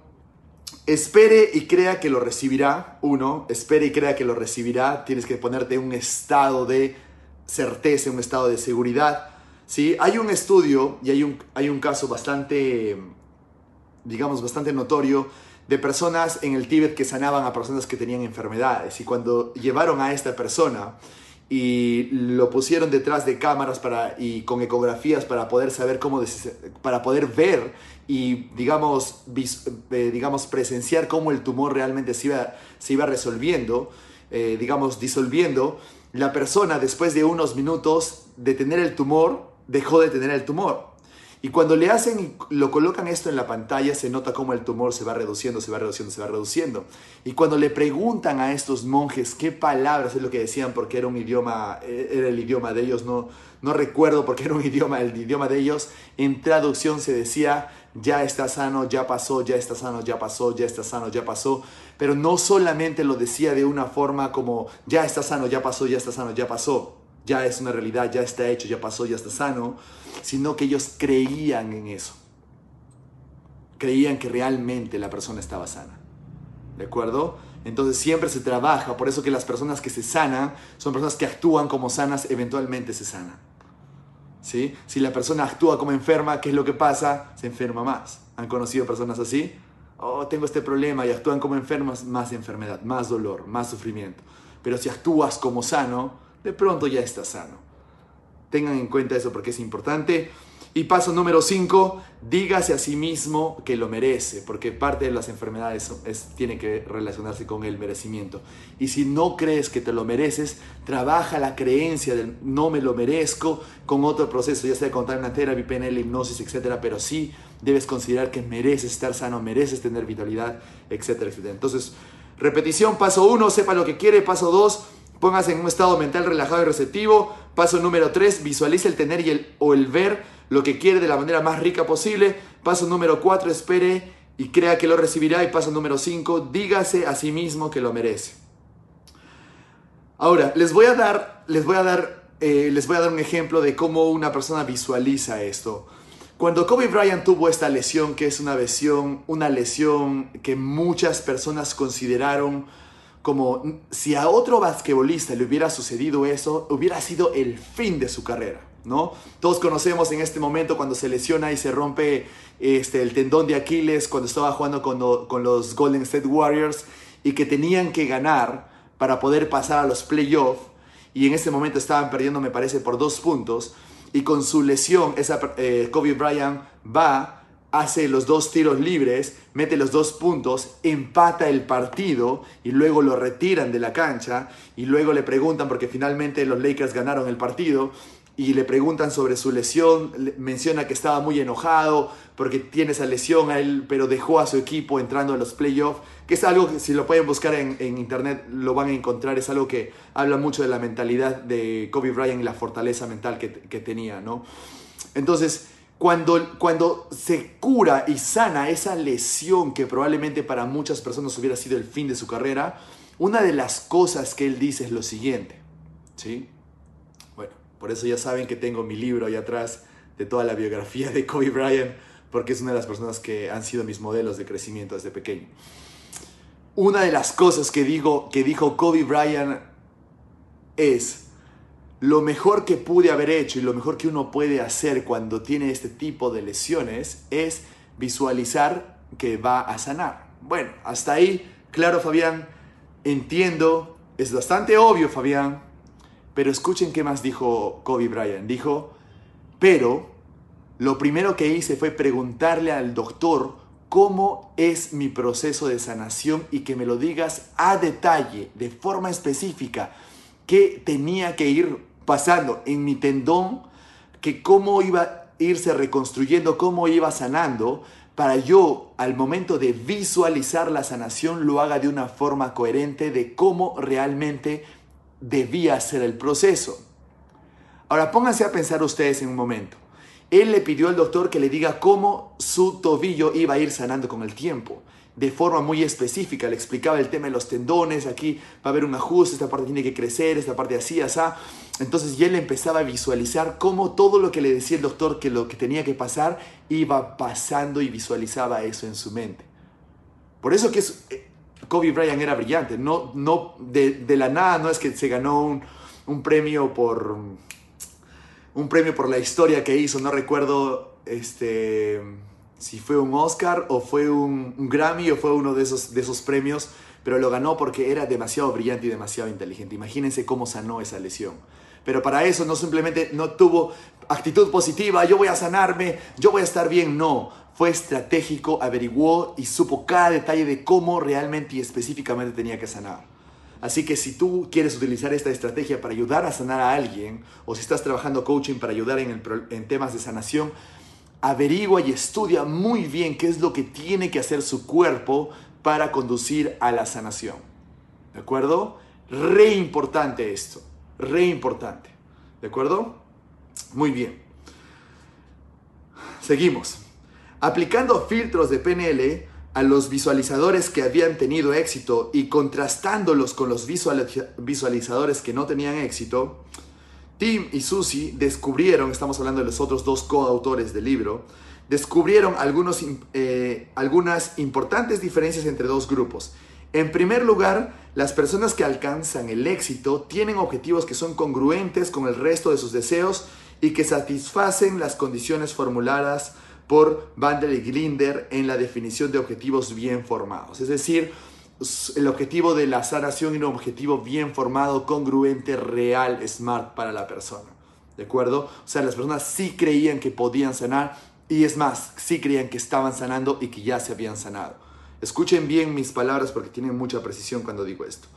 espere y crea que lo recibirá. Uno, espere y crea que lo recibirá. Tienes que ponerte un estado de certeza, un estado de seguridad. ¿sí? Hay un estudio y hay un, hay un caso bastante, digamos, bastante notorio de personas en el Tíbet que sanaban a personas que tenían enfermedades. Y cuando llevaron a esta persona y lo pusieron detrás de cámaras para, y con ecografías para poder saber cómo, para poder ver y digamos, eh, digamos presenciar cómo el tumor realmente se iba, se iba resolviendo, eh, digamos disolviendo, la persona después de unos minutos de tener el tumor dejó de tener el tumor. Y cuando le hacen y lo colocan esto en la pantalla, se nota cómo el tumor se va reduciendo, se va reduciendo, se va reduciendo. Y cuando le preguntan a estos monjes qué palabras es lo que decían, porque era un idioma, eh, era el idioma de ellos, no, no recuerdo porque era un idioma, el idioma de ellos, en traducción se decía, ya está sano, ya pasó, ya está sano, ya pasó, ya está sano, ya pasó. Pero no solamente lo decía de una forma como, ya está sano, ya pasó, ya está sano, ya pasó ya es una realidad, ya está hecho, ya pasó, ya está sano, sino que ellos creían en eso. Creían que realmente la persona estaba sana. ¿De acuerdo? Entonces siempre se trabaja, por eso que las personas que se sanan son personas que actúan como sanas, eventualmente se sanan. ¿Sí? Si la persona actúa como enferma, ¿qué es lo que pasa? Se enferma más. ¿Han conocido personas así? Oh, tengo este problema y actúan como enfermas, más enfermedad, más dolor, más sufrimiento. Pero si actúas como sano, de pronto ya está sano. Tengan en cuenta eso porque es importante. Y paso número 5, dígase a sí mismo que lo merece, porque parte de las enfermedades es, tiene que relacionarse con el merecimiento. Y si no crees que te lo mereces, trabaja la creencia del no me lo merezco con otro proceso, ya sea con una terapia, PNL, hipnosis, etc. Pero sí debes considerar que mereces estar sano, mereces tener vitalidad, etcétera, etcétera. Entonces, repetición, paso 1, sepa lo que quiere, paso 2, Póngase en un estado mental relajado y receptivo. Paso número 3, visualice el tener y el, o el ver lo que quiere de la manera más rica posible. Paso número 4, espere y crea que lo recibirá. Y paso número 5, dígase a sí mismo que lo merece. Ahora, les voy a dar, les voy a dar, eh, les voy a dar un ejemplo de cómo una persona visualiza esto. Cuando Kobe Bryant tuvo esta lesión, que es una lesión, una lesión que muchas personas consideraron como si a otro basquetbolista le hubiera sucedido eso, hubiera sido el fin de su carrera, ¿no? Todos conocemos en este momento cuando se lesiona y se rompe este, el tendón de Aquiles cuando estaba jugando con, los Golden State Warriors y que tenían que ganar para poder pasar a los playoffs y en ese momento estaban perdiendo, me parece, por dos puntos. Y con su lesión, eh, Kobe Bryant va hace los dos tiros libres, mete los dos puntos, empata el partido y luego lo retiran de la cancha. Y luego le preguntan, porque finalmente los Lakers ganaron el partido, y le preguntan sobre su lesión, menciona que estaba muy enojado porque tiene esa lesión a él, pero dejó a su equipo entrando a los playoffs, que es algo que si lo pueden buscar en, internet lo van a encontrar, es algo que habla mucho de la mentalidad de Kobe Bryant y la fortaleza mental que, que tenía, ¿no? Entonces, cuando, cuando se cura y sana esa lesión que probablemente para muchas personas hubiera sido el fin de su carrera, una de las cosas que él dice es lo siguiente, ¿sí? Por eso ya saben que tengo mi libro ahí atrás de toda la biografía de Kobe Bryant, porque es una de las personas que han sido mis modelos de crecimiento desde pequeño. Una de las cosas que, digo, que dijo Kobe Bryant es, lo mejor que pude haber hecho y lo mejor que uno puede hacer cuando tiene este tipo de lesiones es visualizar que va a sanar. Bueno, hasta ahí, claro Fabián, entiendo, es bastante obvio Fabián, pero escuchen qué más dijo Kobe Bryant. Dijo, pero lo primero que hice fue preguntarle al doctor cómo es mi proceso de sanación y que me lo digas a detalle, de forma específica, qué tenía que ir pasando en mi tendón, que cómo iba a irse reconstruyendo, cómo iba sanando, para yo al momento de visualizar la sanación lo haga de una forma coherente de cómo realmente debía ser el proceso. Ahora pónganse a pensar ustedes en un momento. Él le pidió al doctor que le diga cómo su tobillo iba a ir sanando con el tiempo de forma muy específica. Le explicaba el tema de los tendones, aquí va a haber un ajuste, esta parte tiene que crecer, esta parte así, así. Entonces él empezaba a visualizar cómo todo lo que le decía el doctor que lo que tenía que pasar iba pasando y visualizaba eso en su mente. Por eso que eh, Kobe Bryant era brillante. No, no, de, la nada no es que se ganó un, un premio por un premio por la historia que hizo. No recuerdo este si fue un Oscar o fue un, Grammy o fue uno de esos, de esos premios, pero lo ganó porque era demasiado brillante y demasiado inteligente. Imagínense cómo sanó esa lesión. Pero para eso no simplemente no tuvo actitud positiva, yo voy a sanarme, yo voy a estar bien, no. Fue estratégico, averiguó y supo cada detalle de cómo realmente y específicamente tenía que sanar. Así que si tú quieres utilizar esta estrategia para ayudar a sanar a alguien, o si estás trabajando coaching para ayudar en, en temas de sanación, averigua y estudia muy bien qué es lo que tiene que hacer su cuerpo para conducir a la sanación. ¿De acuerdo? Re importante esto, re importante. ¿De acuerdo? Muy bien. Seguimos. Aplicando filtros de PNL a los visualizadores que habían tenido éxito y contrastándolos con los visualizadores que no tenían éxito, Tim y Susie descubrieron, estamos hablando de los otros dos coautores del libro, descubrieron eh, algunas importantes diferencias entre dos grupos. En primer lugar, las personas que alcanzan el éxito tienen objetivos que son congruentes con el resto de sus deseos y que satisfacen las condiciones formuladas por Bandel y Glinder en la definición de objetivos bien formados. Es decir, el objetivo de la sanación y un objetivo bien formado, congruente, real, smart para la persona. ¿De acuerdo? O sea, las personas sí creían que podían sanar y es más, sí creían que estaban sanando y que ya se habían sanado. Escuchen bien mis palabras porque tienen mucha precisión cuando digo esto.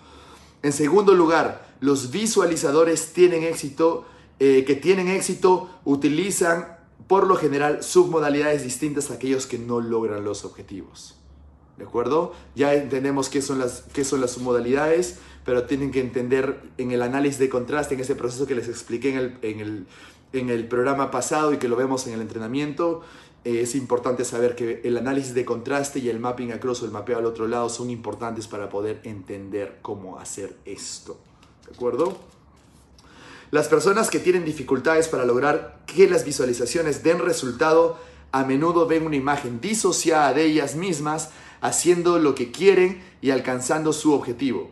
En segundo lugar, los visualizadores tienen éxito, eh, que tienen éxito utilizan por lo general submodalidades distintas a aquellos que no logran los objetivos. ¿De acuerdo? Ya entendemos qué son las, qué son las modalidades, pero tienen que entender en el análisis de contraste, en ese proceso que les expliqué en el, en el, en el programa pasado y que lo vemos en el entrenamiento, eh, es importante saber que el análisis de contraste y el mapping across o el mapeo al otro lado son importantes para poder entender cómo hacer esto. ¿De acuerdo? Las personas que tienen dificultades para lograr que las visualizaciones den resultado a menudo ven una imagen disociada de ellas mismas haciendo lo que quieren y alcanzando su objetivo.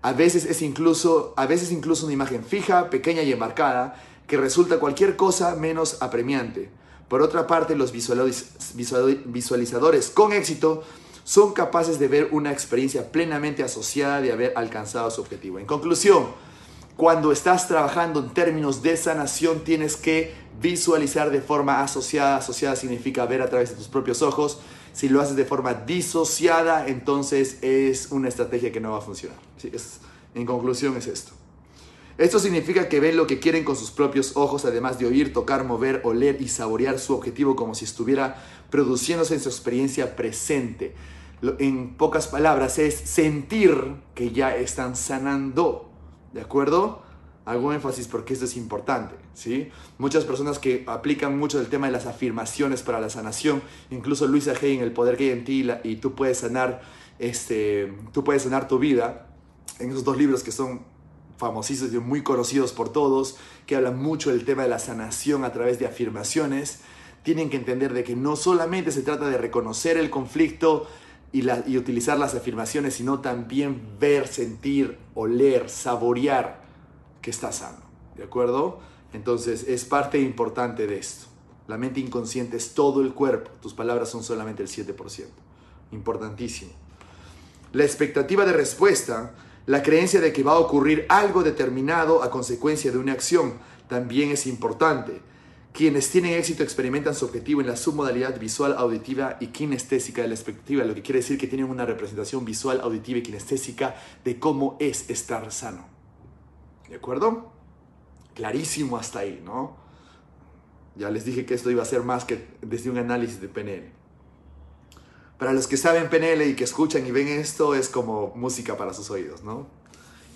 A veces es incluso, a veces incluso una imagen fija, pequeña y enmarcada, que resulta cualquier cosa menos apremiante. Por otra parte, los visualizadores con éxito son capaces de ver una experiencia plenamente asociada de haber alcanzado su objetivo. En conclusión, cuando estás trabajando en términos de sanación, tienes que visualizar de forma asociada. Asociada significa ver a través de tus propios ojos si lo haces de forma disociada, entonces es una estrategia que no va a funcionar. en conclusión es esto. Esto significa que ven lo que quieren con sus propios ojos, además de oír, tocar, mover, oler y saborear su objetivo como si estuviera produciéndose en su experiencia presente. En pocas palabras, es sentir que ya están sanando. ¿De acuerdo? hago énfasis porque esto es importante, ¿sí? Muchas personas que aplican mucho el tema de las afirmaciones para la sanación, incluso Luisa Hay en El Poder que hay en ti y tú puedes sanar, este, tú puedes sanar tu vida, en esos dos libros que son famosísimos y muy conocidos por todos, que hablan mucho del tema de la sanación a través de afirmaciones, tienen que entender de que no solamente se trata de reconocer el conflicto y, y utilizar las afirmaciones, sino también ver, sentir, oler, saborear que está sano. ¿De acuerdo? Entonces es parte importante de esto. La mente inconsciente es todo el cuerpo, tus palabras son solamente el 7%. Importantísimo. La expectativa de respuesta, la creencia de que va a ocurrir algo determinado a consecuencia de una acción, también es importante. Quienes tienen éxito experimentan su objetivo en la submodalidad visual, auditiva y kinestésica de la expectativa, lo que quiere decir que tienen una representación visual, auditiva y kinestésica de cómo es estar sano. ¿De acuerdo? Clarísimo hasta ahí, ¿no? Ya les dije que esto iba a ser más que desde un análisis de PNL. Para los que saben PNL y que escuchan y ven esto, es como música para sus oídos, ¿no?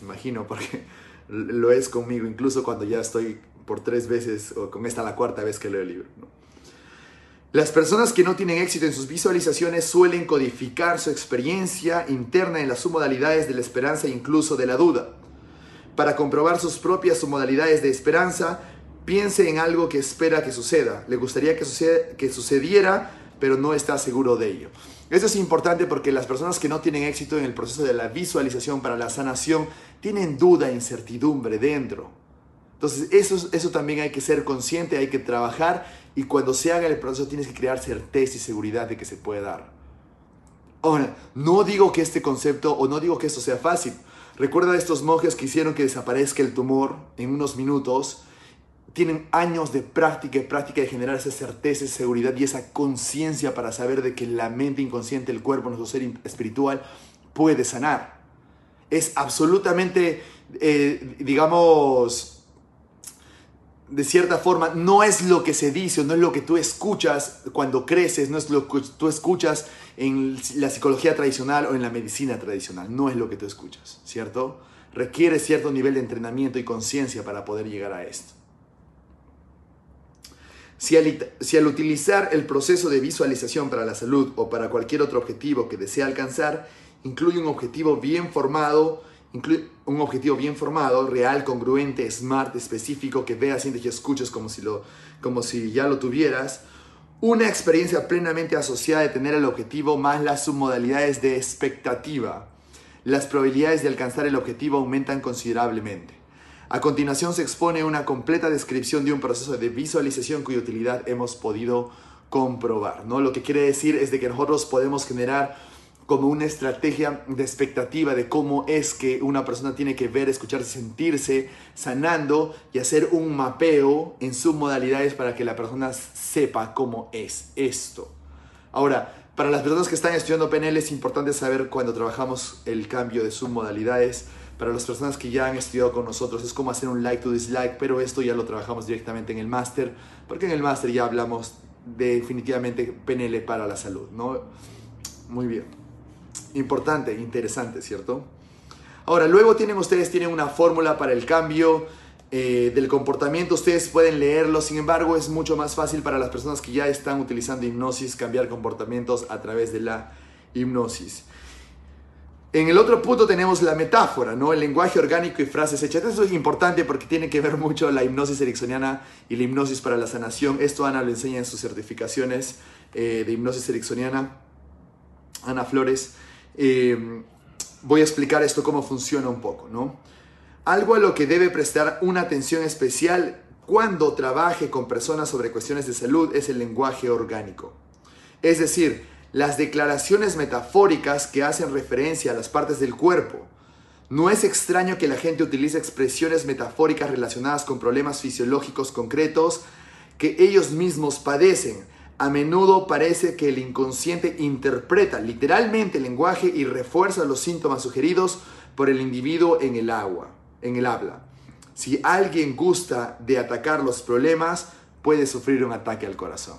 Imagino, porque lo es conmigo, incluso cuando ya estoy por tres veces o con esta la cuarta vez que leo el libro. Las personas que no tienen éxito en sus visualizaciones suelen codificar su experiencia interna en las submodalidades de la esperanza e incluso de la duda. Para comprobar sus propias submodalidades de esperanza, piense en algo que espera que suceda. Le gustaría que, que sucediera, pero no está seguro de ello. Eso es importante porque las personas que no tienen éxito en el proceso de la visualización para la sanación tienen duda e incertidumbre dentro. Entonces, eso, eso también hay que ser consciente, hay que trabajar y cuando se haga el proceso tienes que crear certeza y seguridad de que se puede dar. Ahora, no digo que este concepto o no digo que esto sea fácil. Recuerda a estos monjes que hicieron que desaparezca el tumor en unos minutos. Tienen años de práctica y práctica de generar esa certeza, esa seguridad y esa conciencia para saber de que la mente inconsciente, el cuerpo, nuestro ser espiritual puede sanar. Es absolutamente, eh, digamos, de cierta forma, no es lo que se dice, no es lo que tú escuchas cuando creces, no es lo que tú escuchas en la psicología tradicional o en la medicina tradicional, no es lo que tú escuchas, ¿cierto? Requiere cierto nivel de entrenamiento y conciencia para poder llegar a esto. Si al, si al, utilizar el proceso de visualización para la salud o para cualquier otro objetivo que desea alcanzar, incluye un objetivo bien formado, un objetivo bien formado, real, congruente, smart, específico, que veas, sientes y escuches como si, lo, como si ya lo tuvieras. Una experiencia plenamente asociada de tener el objetivo más las submodalidades de expectativa. Las probabilidades de alcanzar el objetivo aumentan considerablemente. A continuación se expone una completa descripción de un proceso de visualización cuya utilidad hemos podido comprobar. ¿no? Lo que quiere decir es de que nosotros podemos generar como una estrategia de expectativa de cómo es que una persona tiene que ver, escucharse, sentirse sanando y hacer un mapeo en sus modalidades para que la persona sepa cómo es esto. Ahora, para las personas que están estudiando PNL es importante saber cuando trabajamos el cambio de submodalidades. Para las personas que ya han estudiado con nosotros es como hacer un like to dislike, pero esto ya lo trabajamos directamente en el máster, porque en el máster ya hablamos definitivamente PNL para la salud, ¿no? Muy bien importante, interesante, ¿cierto? Ahora, luego tienen ustedes tienen una fórmula para el cambio eh, del comportamiento, ustedes pueden leerlo, sin embargo es mucho más fácil para las personas que ya están utilizando hipnosis cambiar comportamientos a través de la hipnosis. En el otro punto tenemos la metáfora, ¿no? El lenguaje orgánico y frases hechas. Eso es importante porque tiene que ver mucho la hipnosis ericksoniana y la hipnosis para la sanación. Esto Ana lo enseña en sus certificaciones eh, de hipnosis ericksoniana. Ana Flores. Eh, voy a explicar esto cómo funciona un poco, ¿no? Algo a lo que debe prestar una atención especial cuando trabaje con personas sobre cuestiones de salud es el lenguaje orgánico. Es decir, las declaraciones metafóricas que hacen referencia a las partes del cuerpo. No es extraño que la gente utilice expresiones metafóricas relacionadas con problemas fisiológicos concretos que ellos mismos padecen, a menudo parece que el inconsciente interpreta literalmente el lenguaje y refuerza los síntomas sugeridos por el individuo en el agua, en el habla. Si alguien gusta de atacar los problemas, puede sufrir un ataque al corazón.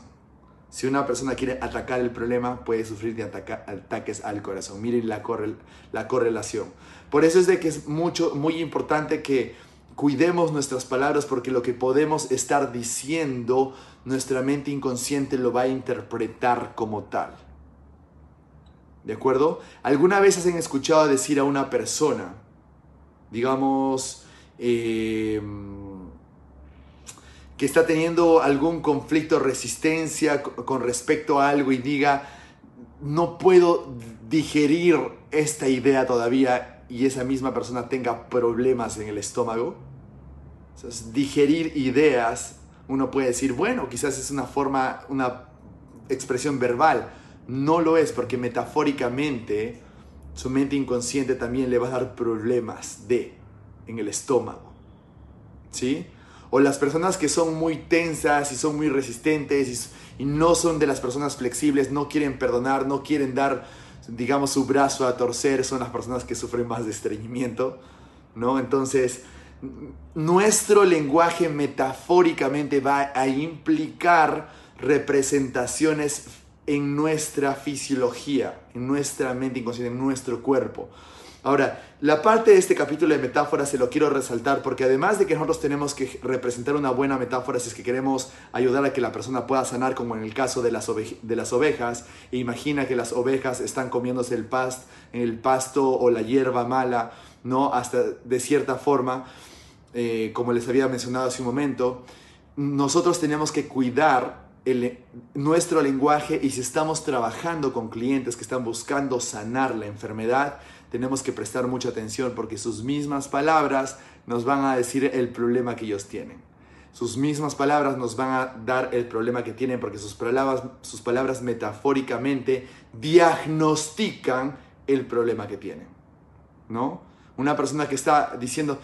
Si una persona quiere atacar el problema, puede sufrir de ataques al corazón. Miren la, la correlación. Por eso es de que es mucho, muy importante que cuidemos nuestras palabras porque lo que podemos estar diciendo, nuestra mente inconsciente lo va a interpretar como tal. ¿De acuerdo? ¿Alguna vez han escuchado decir a una persona, digamos, em, que está teniendo algún conflicto, resistencia con respecto a algo y diga, no puedo digerir esta idea todavía y esa misma persona tenga problemas en el estómago. digerir ideas, uno puede decir, bueno, quizás es una forma, una expresión verbal. No lo es porque metafóricamente su mente inconsciente también le va a dar problemas de en el estómago. ¿Sí? O las personas que son muy tensas y son muy resistentes y, no son de las personas flexibles, no quieren perdonar, no quieren dar, digamos, su brazo a torcer, son las personas que sufren más de estreñimiento, ¿no? Entonces, nuestro lenguaje metafóricamente va a implicar representaciones en nuestra fisiología, en nuestra mente inconsciente, en nuestro cuerpo. Ahora, la parte de este capítulo de metáforas se lo quiero resaltar porque además de que nosotros tenemos que representar una buena metáfora si es que queremos ayudar a que la persona pueda sanar, como en el caso de las, de las ovejas, e imagina que las ovejas están comiéndose el, past el pasto o la hierba mala, ¿no? Hasta de cierta forma, eh, como les había mencionado hace un momento, nosotros tenemos que cuidar nuestro lenguaje y si estamos trabajando con clientes que están buscando sanar la enfermedad, tenemos que prestar mucha atención porque sus mismas palabras nos van a decir el problema que ellos tienen. Sus mismas palabras nos van a dar el problema que tienen porque sus palabras, sus palabras metafóricamente diagnostican el problema que tienen. ¿No? Una persona que está diciendo,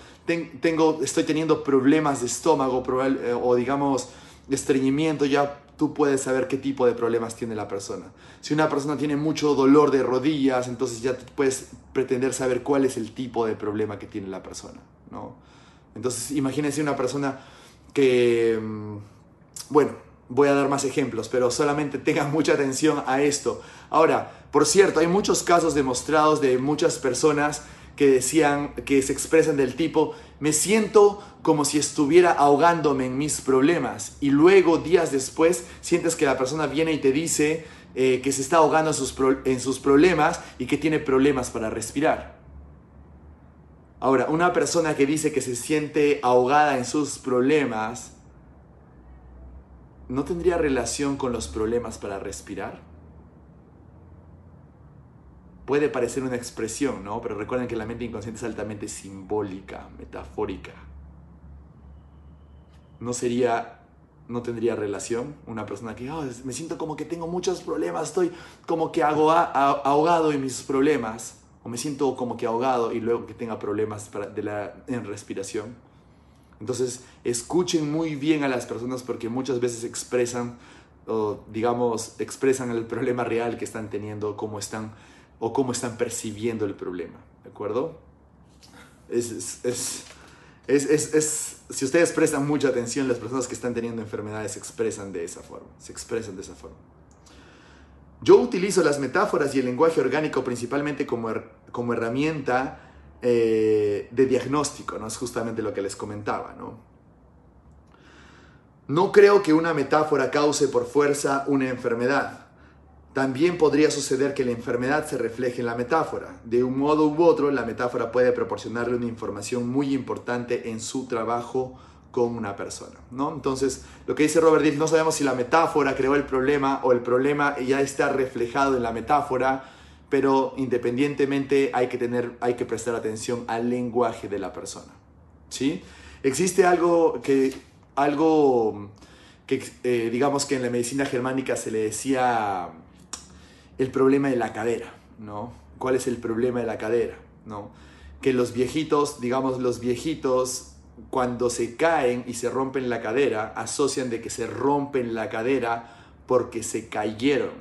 tengo, estoy teniendo problemas de estómago eh, o digamos estreñimiento, ya tú puedes saber qué tipo de problemas tiene la persona. Si una persona tiene mucho dolor de rodillas, entonces ya puedes pretender saber cuál es el tipo de problema que tiene la persona, ¿no? Entonces, imagínense una persona que, mm, bueno, voy a dar más ejemplos, pero solamente tengan mucha atención a esto. Ahora, por cierto, hay muchos casos demostrados de muchas personas que decían, que se expresan del tipo, me siento como si estuviera ahogándome en mis problemas. Y luego, días después, sientes que la persona viene y te dice eh, que se está ahogando en sus, en sus problemas y que tiene problemas para respirar. Ahora, una persona que dice que se siente ahogada en sus problemas, ¿no tendría relación con los problemas para respirar? Puede parecer una expresión, ¿no? Pero recuerden que la mente inconsciente es altamente simbólica, metafórica. ¿No sería, no tendría relación una persona que, oh, me siento como que tengo muchos problemas, estoy como que ahogado en mis problemas, o me siento como que ahogado y luego que tenga problemas de la, en respiración? Entonces, escuchen muy bien a las personas porque muchas veces expresan, o digamos, expresan el problema real que están teniendo, cómo están o cómo están percibiendo el problema, ¿de acuerdo? Es, es, es, si ustedes prestan mucha atención, las personas que están teniendo enfermedades se expresan de esa forma, se expresan de esa forma. Yo utilizo las metáforas y el lenguaje orgánico principalmente como, como herramienta eh, de diagnóstico, ¿no? Es justamente lo que les comentaba, ¿no? No creo que una metáfora cause por fuerza una enfermedad. También podría suceder que la enfermedad se refleje en la metáfora. De un modo u otro, la metáfora puede proporcionarle una información muy importante en su trabajo con una persona, ¿no? Entonces, lo que dice Robert Dill, no sabemos si la metáfora creó el problema o el problema ya está reflejado en la metáfora, pero independientemente hay que tener, hay que prestar atención al lenguaje de la persona, ¿sí? Existe algo que, algo que eh, digamos que en la medicina germánica se le decía el problema de la cadera, ¿no? ¿Cuál es el problema de la cadera, ¿no? Que los viejitos, digamos, los viejitos, cuando se caen y se rompen la cadera, asocian de que se rompen la cadera porque se cayeron,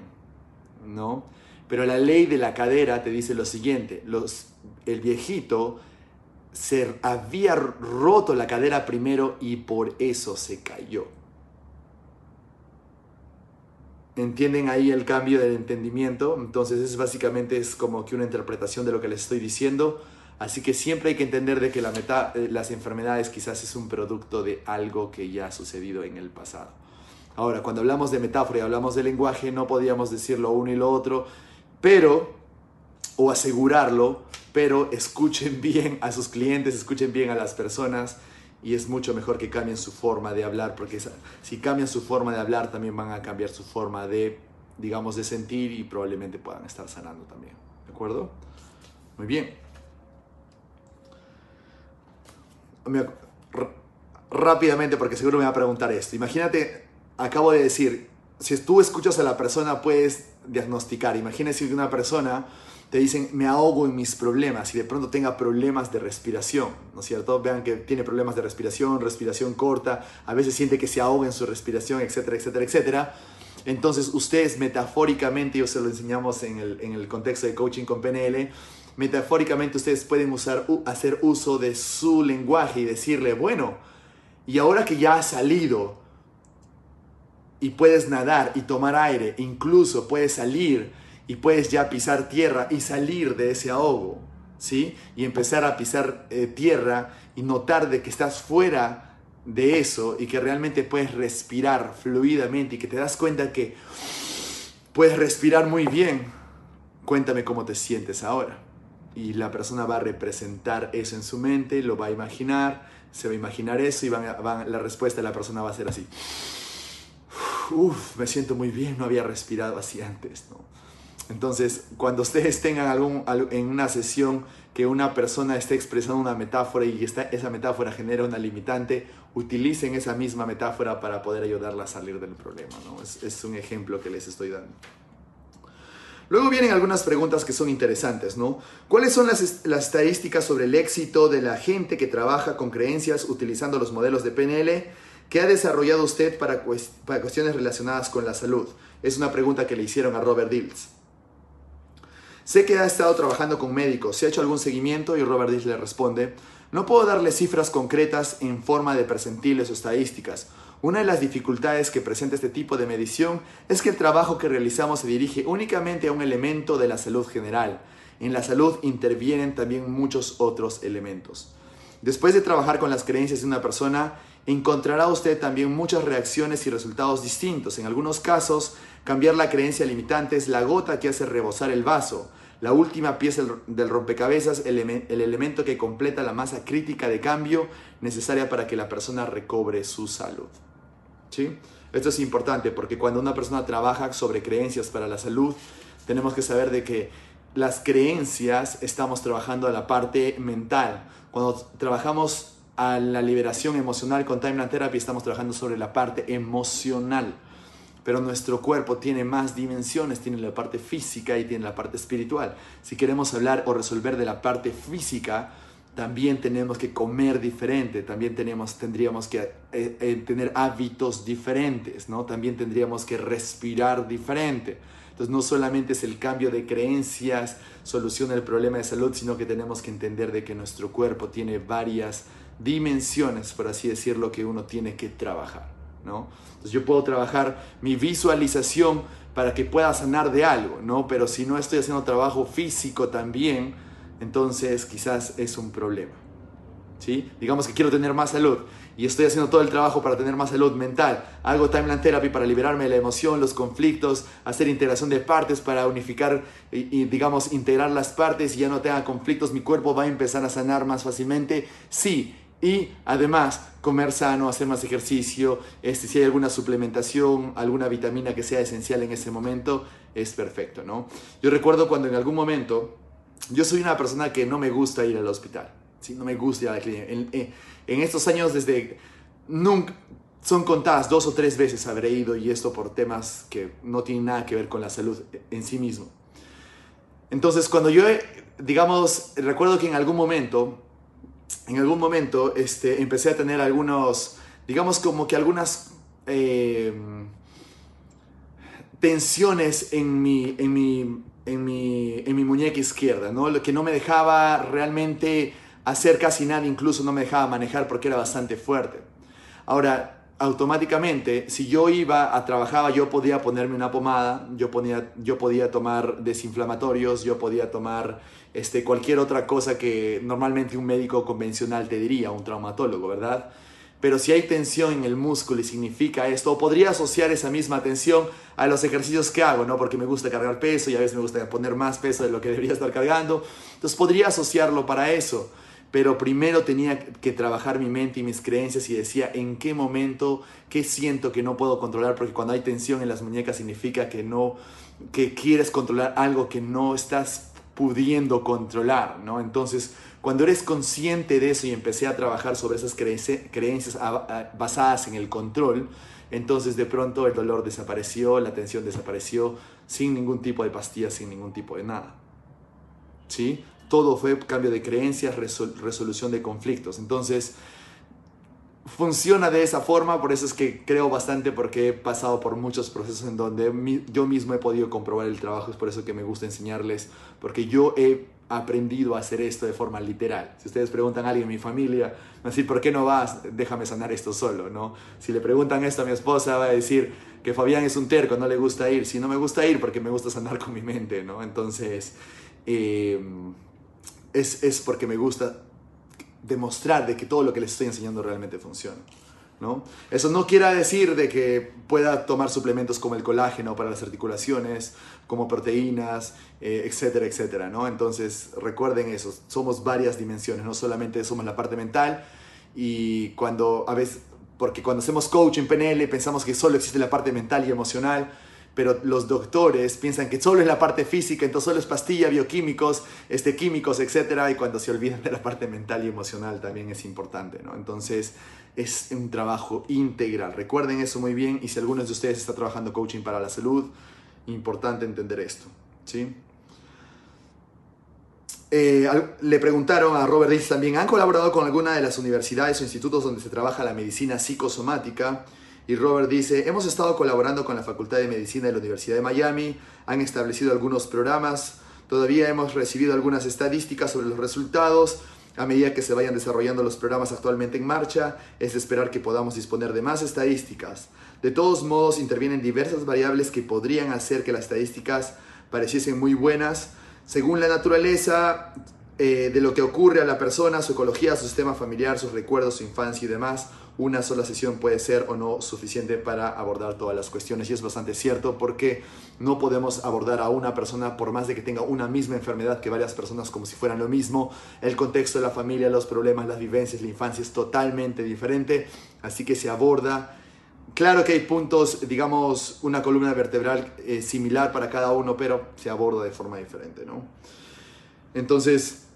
¿no? Pero la ley de la cadera te dice lo siguiente, los, el viejito se había roto la cadera primero y por eso se cayó. Entienden ahí el cambio del entendimiento. Entonces es básicamente es como que una interpretación de lo que les estoy diciendo. Así que siempre hay que entender de que la meta, eh, las enfermedades quizás es un producto de algo que ya ha sucedido en el pasado. Ahora, cuando hablamos de metáfora y hablamos de lenguaje, no podíamos decir lo uno y lo otro, pero o asegurarlo, pero escuchen bien a sus clientes, escuchen bien a las personas y es mucho mejor que cambien su forma de hablar, porque si cambian su forma de hablar también van a cambiar su forma de, digamos, de sentir y probablemente puedan estar sanando también. ¿De acuerdo? Muy bien. rápidamente, porque seguro me va a preguntar esto. Imagínate, acabo de decir, si tú escuchas a la persona puedes diagnosticar. Imagínese que una persona te dicen, me ahogo en mis problemas y de pronto tenga problemas de respiración, ¿no es cierto? Vean que tiene problemas de respiración, respiración corta, a veces siente que se ahoga en su respiración, etcétera, etcétera, etcétera. Entonces ustedes metafóricamente, yo se lo enseñamos en el, en el contexto de coaching con PNL, metafóricamente ustedes pueden usar, hacer uso de su lenguaje y decirle, bueno, y ahora que ya has salido y puedes nadar y tomar aire, incluso puedes salir y puedes ya pisar tierra y salir de ese ahogo, ¿sí? Y empezar a pisar eh, tierra y notar de que estás fuera de eso y que realmente puedes respirar fluidamente y que te das cuenta que puedes respirar muy bien. Cuéntame cómo te sientes ahora. Y la persona va a representar eso en su mente, lo va a imaginar, se va a imaginar eso y la respuesta de la persona va a ser así. Uf, me siento muy bien, no había respirado así antes, ¿no? Entonces, cuando ustedes tengan algún, en una sesión que una persona esté expresando una metáfora y esa metáfora genera una limitante, utilicen esa misma metáfora para poder ayudarla a salir del problema. ¿no? Es, un ejemplo que les estoy dando. Luego vienen algunas preguntas que son interesantes, ¿no? ¿Cuáles son las, las, estadísticas sobre el éxito de la gente que trabaja con creencias utilizando los modelos de PNL que ha desarrollado usted para, para cuestiones relacionadas con la salud? Es una pregunta que le hicieron a Robert Dills. Sé que ha estado trabajando con médicos, se ha hecho algún seguimiento y Robert Dish le responde, no puedo darle cifras concretas en forma de percentiles o estadísticas. Una de las dificultades que presenta este tipo de medición es que el trabajo que realizamos se dirige únicamente a un elemento de la salud general. En la salud intervienen también muchos otros elementos. Después de trabajar con las creencias de una persona, encontrará usted también muchas reacciones y resultados distintos. En algunos casos, cambiar la creencia limitante es la gota que hace rebosar el vaso la última pieza del rompecabezas, el, elemento que completa la masa crítica de cambio necesaria para que la persona recobre su salud. ¿Sí? Esto es importante porque cuando una persona trabaja sobre creencias para la salud, tenemos que saber de que las creencias estamos trabajando a la parte mental. Cuando trabajamos a la liberación emocional con Timeline Therapy, estamos trabajando sobre la parte emocional pero nuestro cuerpo tiene más dimensiones, tiene la parte física y tiene la parte espiritual. Si queremos hablar o resolver de la parte física, también tenemos que comer diferente, también tenemos, tendríamos que eh, eh, tener hábitos diferentes, ¿no? También tendríamos que respirar diferente. Entonces no solamente es el cambio de creencias, soluciona el problema de salud, sino que tenemos que entender de que nuestro cuerpo tiene varias dimensiones, por así decirlo, que uno tiene que trabajar. Entonces yo puedo trabajar mi visualización para que pueda sanar de algo, ¿no? Pero si no estoy haciendo trabajo físico también, entonces quizás es un problema. ¿Sí? Digamos que quiero tener más salud y estoy haciendo todo el trabajo para tener más salud mental. Hago timeline therapy para liberarme de la emoción, los conflictos, hacer integración de partes para unificar y, digamos integrar las partes y ya no tenga conflictos, mi cuerpo va a empezar a sanar más fácilmente. Sí, y además, comer sano, hacer más ejercicio, este, si hay alguna suplementación, alguna vitamina que sea esencial en ese momento, es perfecto, ¿no? Yo recuerdo cuando en algún momento, yo soy una persona que no me gusta ir al hospital, ¿sí? No me gusta ir a la clínica. En, en estos años, desde... Nunca, son contadas dos o tres veces habré ido y esto por temas que no tienen nada que ver con la salud en sí mismo. Entonces, cuando yo, digamos, recuerdo que en algún momento en algún momento este, empecé a tener algunos, digamos como que algunas eh, tensiones en mi, en, mi, en, mi, en mi muñeca izquierda, ¿no? Lo que no me dejaba realmente hacer casi nada, incluso no me dejaba manejar porque era bastante fuerte. Ahora, automáticamente, si yo iba a trabajar, yo podía ponerme una pomada, yo, ponía, yo podía tomar desinflamatorios, yo podía tomar este, cualquier otra cosa que normalmente un médico convencional te diría, un traumatólogo, ¿verdad? Pero si hay tensión en el músculo y significa esto, podría asociar esa misma tensión a los ejercicios que hago, ¿no? Porque me gusta cargar peso y a veces me gusta poner más peso de lo que debería estar cargando. Entonces podría asociarlo para eso. Pero primero tenía que trabajar mi mente y mis creencias y decía en qué momento, qué siento que no puedo controlar, porque cuando hay tensión en las muñecas significa que no, que quieres controlar algo que no estás pudiendo controlar, ¿no? Entonces, cuando eres consciente de eso y empecé a trabajar sobre esas creencias basadas en el control, entonces de pronto el dolor desapareció, la tensión desapareció, sin ningún tipo de pastillas, sin ningún tipo de nada. ¿Sí? Todo fue cambio de creencias, resolución de conflictos. Entonces, funciona de esa forma, por eso es que creo bastante porque he pasado por muchos procesos en donde yo mismo he podido comprobar el trabajo, es por eso que me gusta enseñarles, porque yo he aprendido a hacer esto de forma literal. Si ustedes preguntan a alguien en mi familia, va a decir, ¿por qué no vas? Déjame sanar esto solo, ¿no? Si le preguntan esto a mi esposa, va a decir que Fabián es un terco, no le gusta ir. Si no me gusta ir, porque me gusta sanar con mi mente, ¿no? Entonces, eh, es, es porque me gusta demostrar de que todo lo que les estoy enseñando realmente funciona. ¿no? Eso no quiere decir de que pueda tomar suplementos como el colágeno para las articulaciones, como proteínas, eh, etcétera, etcétera. ¿no? Entonces recuerden eso, somos varias dimensiones, no solamente somos la parte mental y cuando a veces, porque cuando hacemos coaching PNL pensamos que solo existe la parte mental y emocional, pero los doctores piensan que solo es la parte física, entonces solo es pastilla, bioquímicos, este, químicos, etc. Y cuando se olvidan de la parte mental y emocional también es importante, ¿no? Entonces es un trabajo integral. Recuerden eso muy bien y si alguno de ustedes está trabajando coaching para la salud, importante entender esto, ¿sí? Eh, le preguntaron a Robert Dice también, ¿han colaborado con alguna de las universidades o institutos donde se trabaja la medicina psicosomática? Y Robert dice, hemos estado colaborando con la Facultad de Medicina de la Universidad de Miami, han establecido algunos programas, todavía hemos recibido algunas estadísticas sobre los resultados. A medida que se vayan desarrollando los programas actualmente en marcha, es de esperar que podamos disponer de más estadísticas. De todos modos, intervienen diversas variables que podrían hacer que las estadísticas pareciesen muy buenas. Según la naturaleza eh, de lo que ocurre a la persona, su ecología, su sistema familiar, sus recuerdos, su infancia y demás, una sola sesión puede ser o no suficiente para abordar todas las cuestiones y es bastante cierto porque no podemos abordar a una persona por más de que tenga una misma enfermedad que varias personas como si fueran lo mismo. El contexto de la familia, los problemas, las vivencias, la infancia es totalmente diferente, así que se aborda. Claro que hay puntos, digamos, una columna vertebral eh, similar para cada uno, pero se aborda de forma diferente, ¿no? Entonces,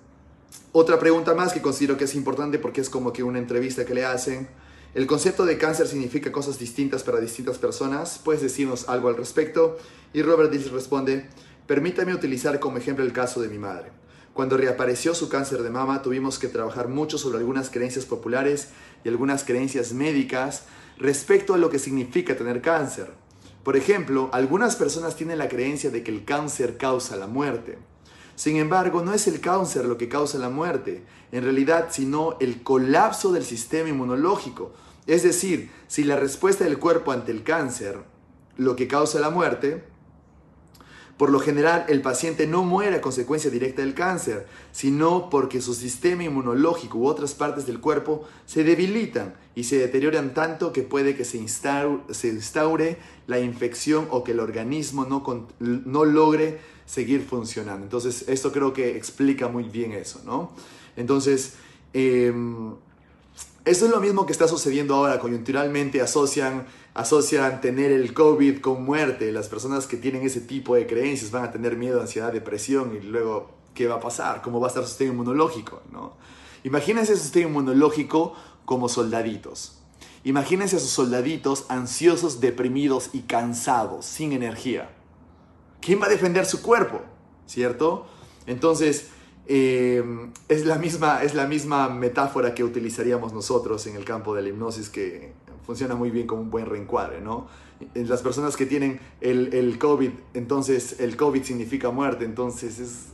otra pregunta más que considero que es importante porque es como que una entrevista que le hacen el concepto de cáncer significa cosas distintas para distintas personas. ¿Puedes decirnos algo al respecto? Y Robert Dills responde, permítame utilizar como ejemplo el caso de mi madre. Cuando reapareció su cáncer de mama, tuvimos que trabajar mucho sobre algunas creencias populares y algunas creencias médicas respecto a lo que significa tener cáncer. Por ejemplo, algunas personas tienen la creencia de que el cáncer causa la muerte. Sin embargo, no es el cáncer lo que causa la muerte, en realidad, sino el colapso del sistema inmunológico. Es decir, si la respuesta del cuerpo ante el cáncer lo que causa la muerte, por lo general, el paciente no muere a consecuencia directa del cáncer, sino porque su sistema inmunológico u otras partes del cuerpo se debilitan y se deterioran tanto que puede que se instaure, la infección o que el organismo no, logre seguir funcionando. Entonces, esto creo que explica muy bien eso, ¿no? Entonces, em, eso es lo mismo que está sucediendo ahora, coyunturalmente asocian, asocian tener el COVID con muerte. Las personas que tienen ese tipo de creencias van a tener miedo, ansiedad, depresión y luego, ¿qué va a pasar? ¿Cómo va a estar su sistema inmunológico? ¿no? Imagínense su sistema inmunológico como soldaditos. Imagínense a sus soldaditos ansiosos, deprimidos y cansados, sin energía. ¿Quién va a defender su cuerpo? ¿Cierto? Entonces, eh, es, la misma, es la misma metáfora que utilizaríamos nosotros en el campo de la hipnosis que funciona muy bien como un buen reencuadre, ¿no? Las personas que tienen el, COVID, entonces el COVID significa muerte, entonces es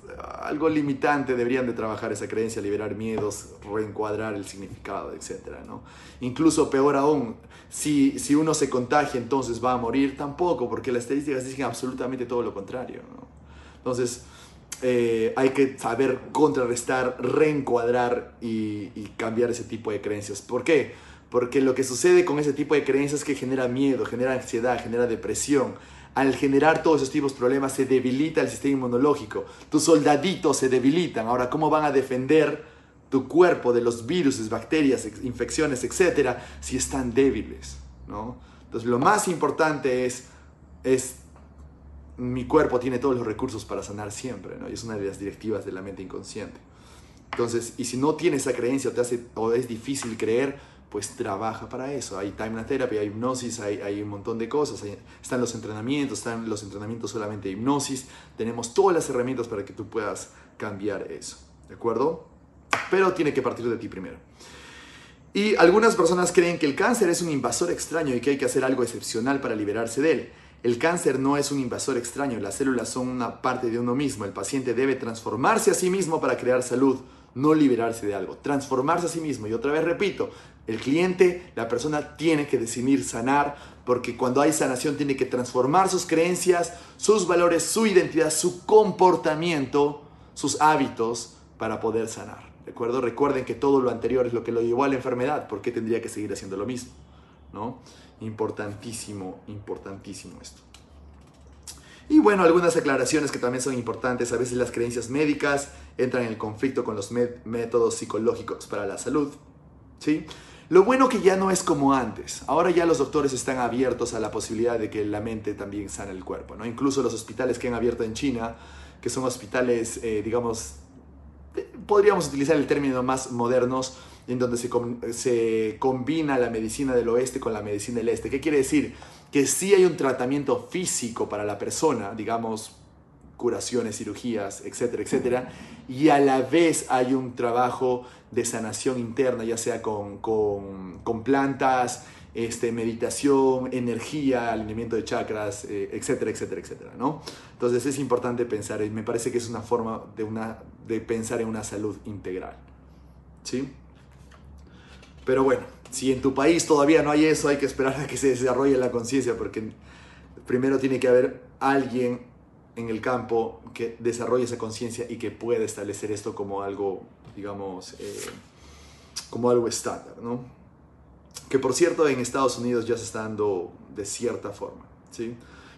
algo limitante, deberían de trabajar esa creencia, liberar miedos, reencuadrar el significado, etc. ¿no? Incluso peor aún, si, si uno se contagia entonces va a morir, tampoco, porque las estadísticas dicen absolutamente todo lo contrario. Entonces, eh, hay que saber contrarrestar, reencuadrar y, cambiar ese tipo de creencias. ¿Por qué? Porque lo que sucede con ese tipo de creencias es que genera miedo, genera ansiedad, genera depresión. Al generar todos esos tipos de problemas se debilita el sistema inmunológico. Tus soldaditos se debilitan. Ahora, ¿cómo van a defender tu cuerpo de los virus, bacterias, infecciones, etcétera, si están débiles? ¿no? Entonces, lo más importante es, es mi cuerpo tiene todos los recursos para sanar siempre, ¿no? Y es una de las directivas de la mente inconsciente. Entonces, y si no tienes esa creencia o, te es difícil creer, pues trabaja para eso. Hay time therapy, hay hipnosis, hay un montón de cosas. están los entrenamientos, están los entrenamientos solamente de hipnosis. Tenemos todas las herramientas para que tú puedas cambiar eso. ¿De acuerdo? Pero tiene que partir de ti primero. Y algunas personas creen que el cáncer es un invasor extraño y que hay que hacer algo excepcional para liberarse de él. El cáncer no es un invasor extraño, las células son una parte de uno mismo. El paciente debe transformarse a sí mismo para crear salud, no liberarse de algo. Transformarse a sí mismo. Y otra vez repito, el cliente, la persona tiene que decidir sanar, porque cuando hay sanación tiene que transformar sus creencias, sus valores, su identidad, su comportamiento, sus hábitos para poder sanar. ¿De? Recuerden que todo lo anterior es lo que lo llevó a la enfermedad. ¿Por qué tendría que seguir haciendo lo mismo? ¿No? Importantísimo, importantísimo esto. Y bueno, algunas aclaraciones que también son importantes. A veces las creencias médicas entran en el conflicto con los métodos psicológicos para la salud. ¿sí? Lo bueno que ya no es como antes. Ahora ya los doctores están abiertos a la posibilidad de que la mente también sane el cuerpo. ¿no? Incluso los hospitales que han abierto en China, que son hospitales, eh, digamos, podríamos utilizar el término más modernos, en donde se, se, combina la medicina del oeste con la medicina del este. ¿Qué quiere decir? Que sí hay un tratamiento físico para la persona, digamos, curaciones, cirugías, etcétera, etcétera, y a la vez hay un trabajo de sanación interna, ya sea con, con, con plantas, este, meditación, energía, alineamiento de chakras, eh, etcétera, etcétera, etcétera, ¿no? Entonces es importante pensar, y me parece que es una forma de, una, de pensar en una salud integral, ¿sí? Pero bueno, si en tu país todavía no hay eso, hay que esperar a que se desarrolle la conciencia, porque primero tiene que haber alguien en el campo que desarrolle esa conciencia y que pueda establecer esto como algo, digamos, eh, como algo estándar, ¿no? Que por cierto en Estados Unidos ya se está dando de cierta forma, ¿sí?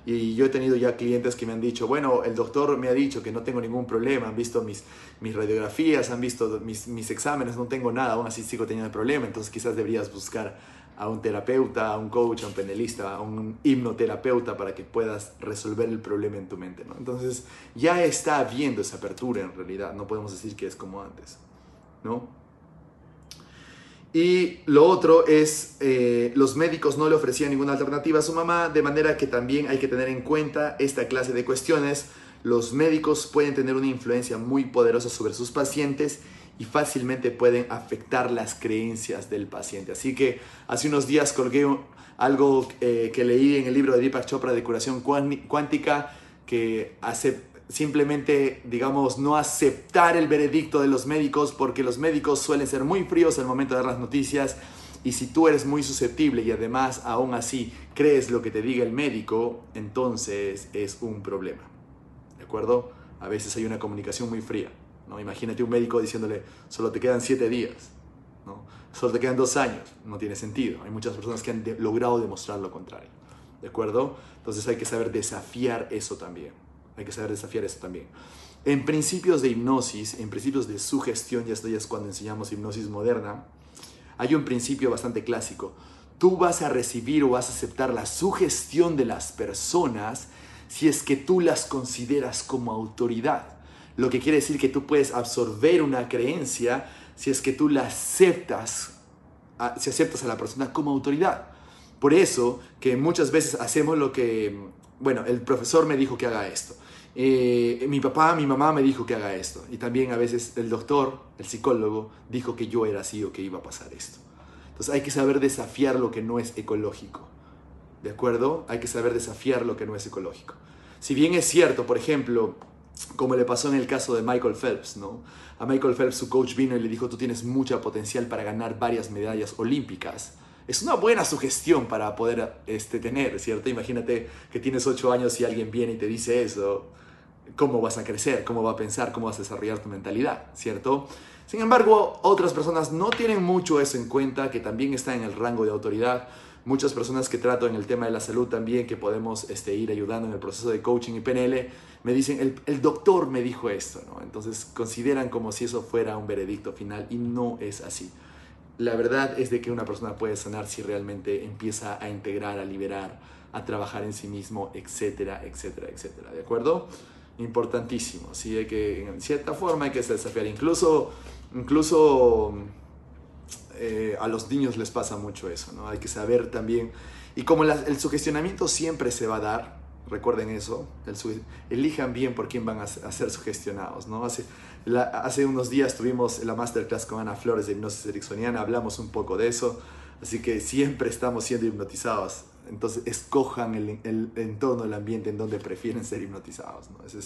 Y yo he tenido ya clientes que me han dicho, bueno, el doctor me ha dicho que no tengo ningún problema, han visto mis, mis radiografías, han visto mis, mis exámenes, no tengo nada, aún así sigo teniendo el problema, entonces quizás deberías buscar a un terapeuta, a un coach, a un penalista, a un hipnoterapeuta para que puedas resolver el problema en tu mente. ¿no? Entonces ya está habiendo esa apertura en realidad, no podemos decir que es como antes. ¿no? Y lo otro es, eh, los médicos no le ofrecían ninguna alternativa a su mamá, de manera que también hay que tener en cuenta esta clase de cuestiones. Los médicos pueden tener una influencia muy poderosa sobre sus pacientes y fácilmente pueden afectar las creencias del paciente. Así que hace unos días colgué algo eh, que leí en el libro de Deepak Chopra de curación cuántica que hace simplemente, digamos, no aceptar el veredicto de los médicos porque los médicos suelen ser muy fríos al momento de dar las noticias y si tú eres muy susceptible y además aún así crees lo que te diga el médico, entonces es un problema. ¿De acuerdo? A veces hay una comunicación muy fría. ¿no? Imagínate un médico diciéndole, solo te quedan siete días, ¿no? solo te quedan dos años. No tiene sentido. Hay muchas personas que han logrado demostrar lo contrario. ¿De acuerdo? Entonces hay que saber desafiar eso también. Hay que saber desafiar eso también. En principios de hipnosis, en principios de sugestión, ya esto ya es cuando enseñamos hipnosis moderna, hay un principio bastante clásico. Tú vas a recibir o vas a aceptar la sugestión de las personas si es que tú las consideras como autoridad. Lo que quiere decir que tú puedes absorber una creencia si es que tú la aceptas, si aceptas a la persona como autoridad. Por eso que muchas veces hacemos lo que, bueno, el profesor me dijo que haga esto. Eh, mi papá, mi mamá me dijo que haga esto. Y también a veces el doctor, el psicólogo, dijo que yo era así o que iba a pasar esto. Entonces hay que saber desafiar lo que no es ecológico. ¿De acuerdo? Hay que saber desafiar lo que no es ecológico. Si bien es cierto, por ejemplo, como le pasó en el caso de Michael Phelps, ¿no? A Michael Phelps su coach vino y le dijo, tú tienes mucha potencial para ganar varias medallas olímpicas. Es una buena sugestión para poder este, tener, ¿cierto? Imagínate que tienes 8 años y alguien viene y te dice eso cómo vas a crecer, cómo va a pensar, cómo vas a desarrollar tu mentalidad, ¿cierto? Sin embargo, otras personas no tienen mucho eso en cuenta, que también está en el rango de autoridad. Muchas personas que trato en el tema de la salud también, que podemos este, ir ayudando en el proceso de coaching y PNL, me dicen, el, el doctor me dijo esto, ¿no? Entonces consideran como si eso fuera un veredicto final y no es así. La verdad es de que una persona puede sanar si realmente empieza a integrar, a liberar, a trabajar en sí mismo, etcétera, etcétera, etcétera. ¿De acuerdo? Importantísimo. ¿sí? Hay que, en cierta forma hay que desafiar. Incluso Incluso eh, a los niños les pasa mucho eso, ¿no? Hay que saber también, y como el sugestionamiento siempre se va a dar, recuerden eso, elijan bien por quién van a, ser sugestionados, ¿no? Hace, hace unos días tuvimos la masterclass con Ana Flores de hipnosis ericksoniana, hablamos un poco de eso, así que siempre estamos siendo hipnotizados, entonces escojan el, el entorno, el ambiente en donde prefieren ser hipnotizados, ¿no? Esa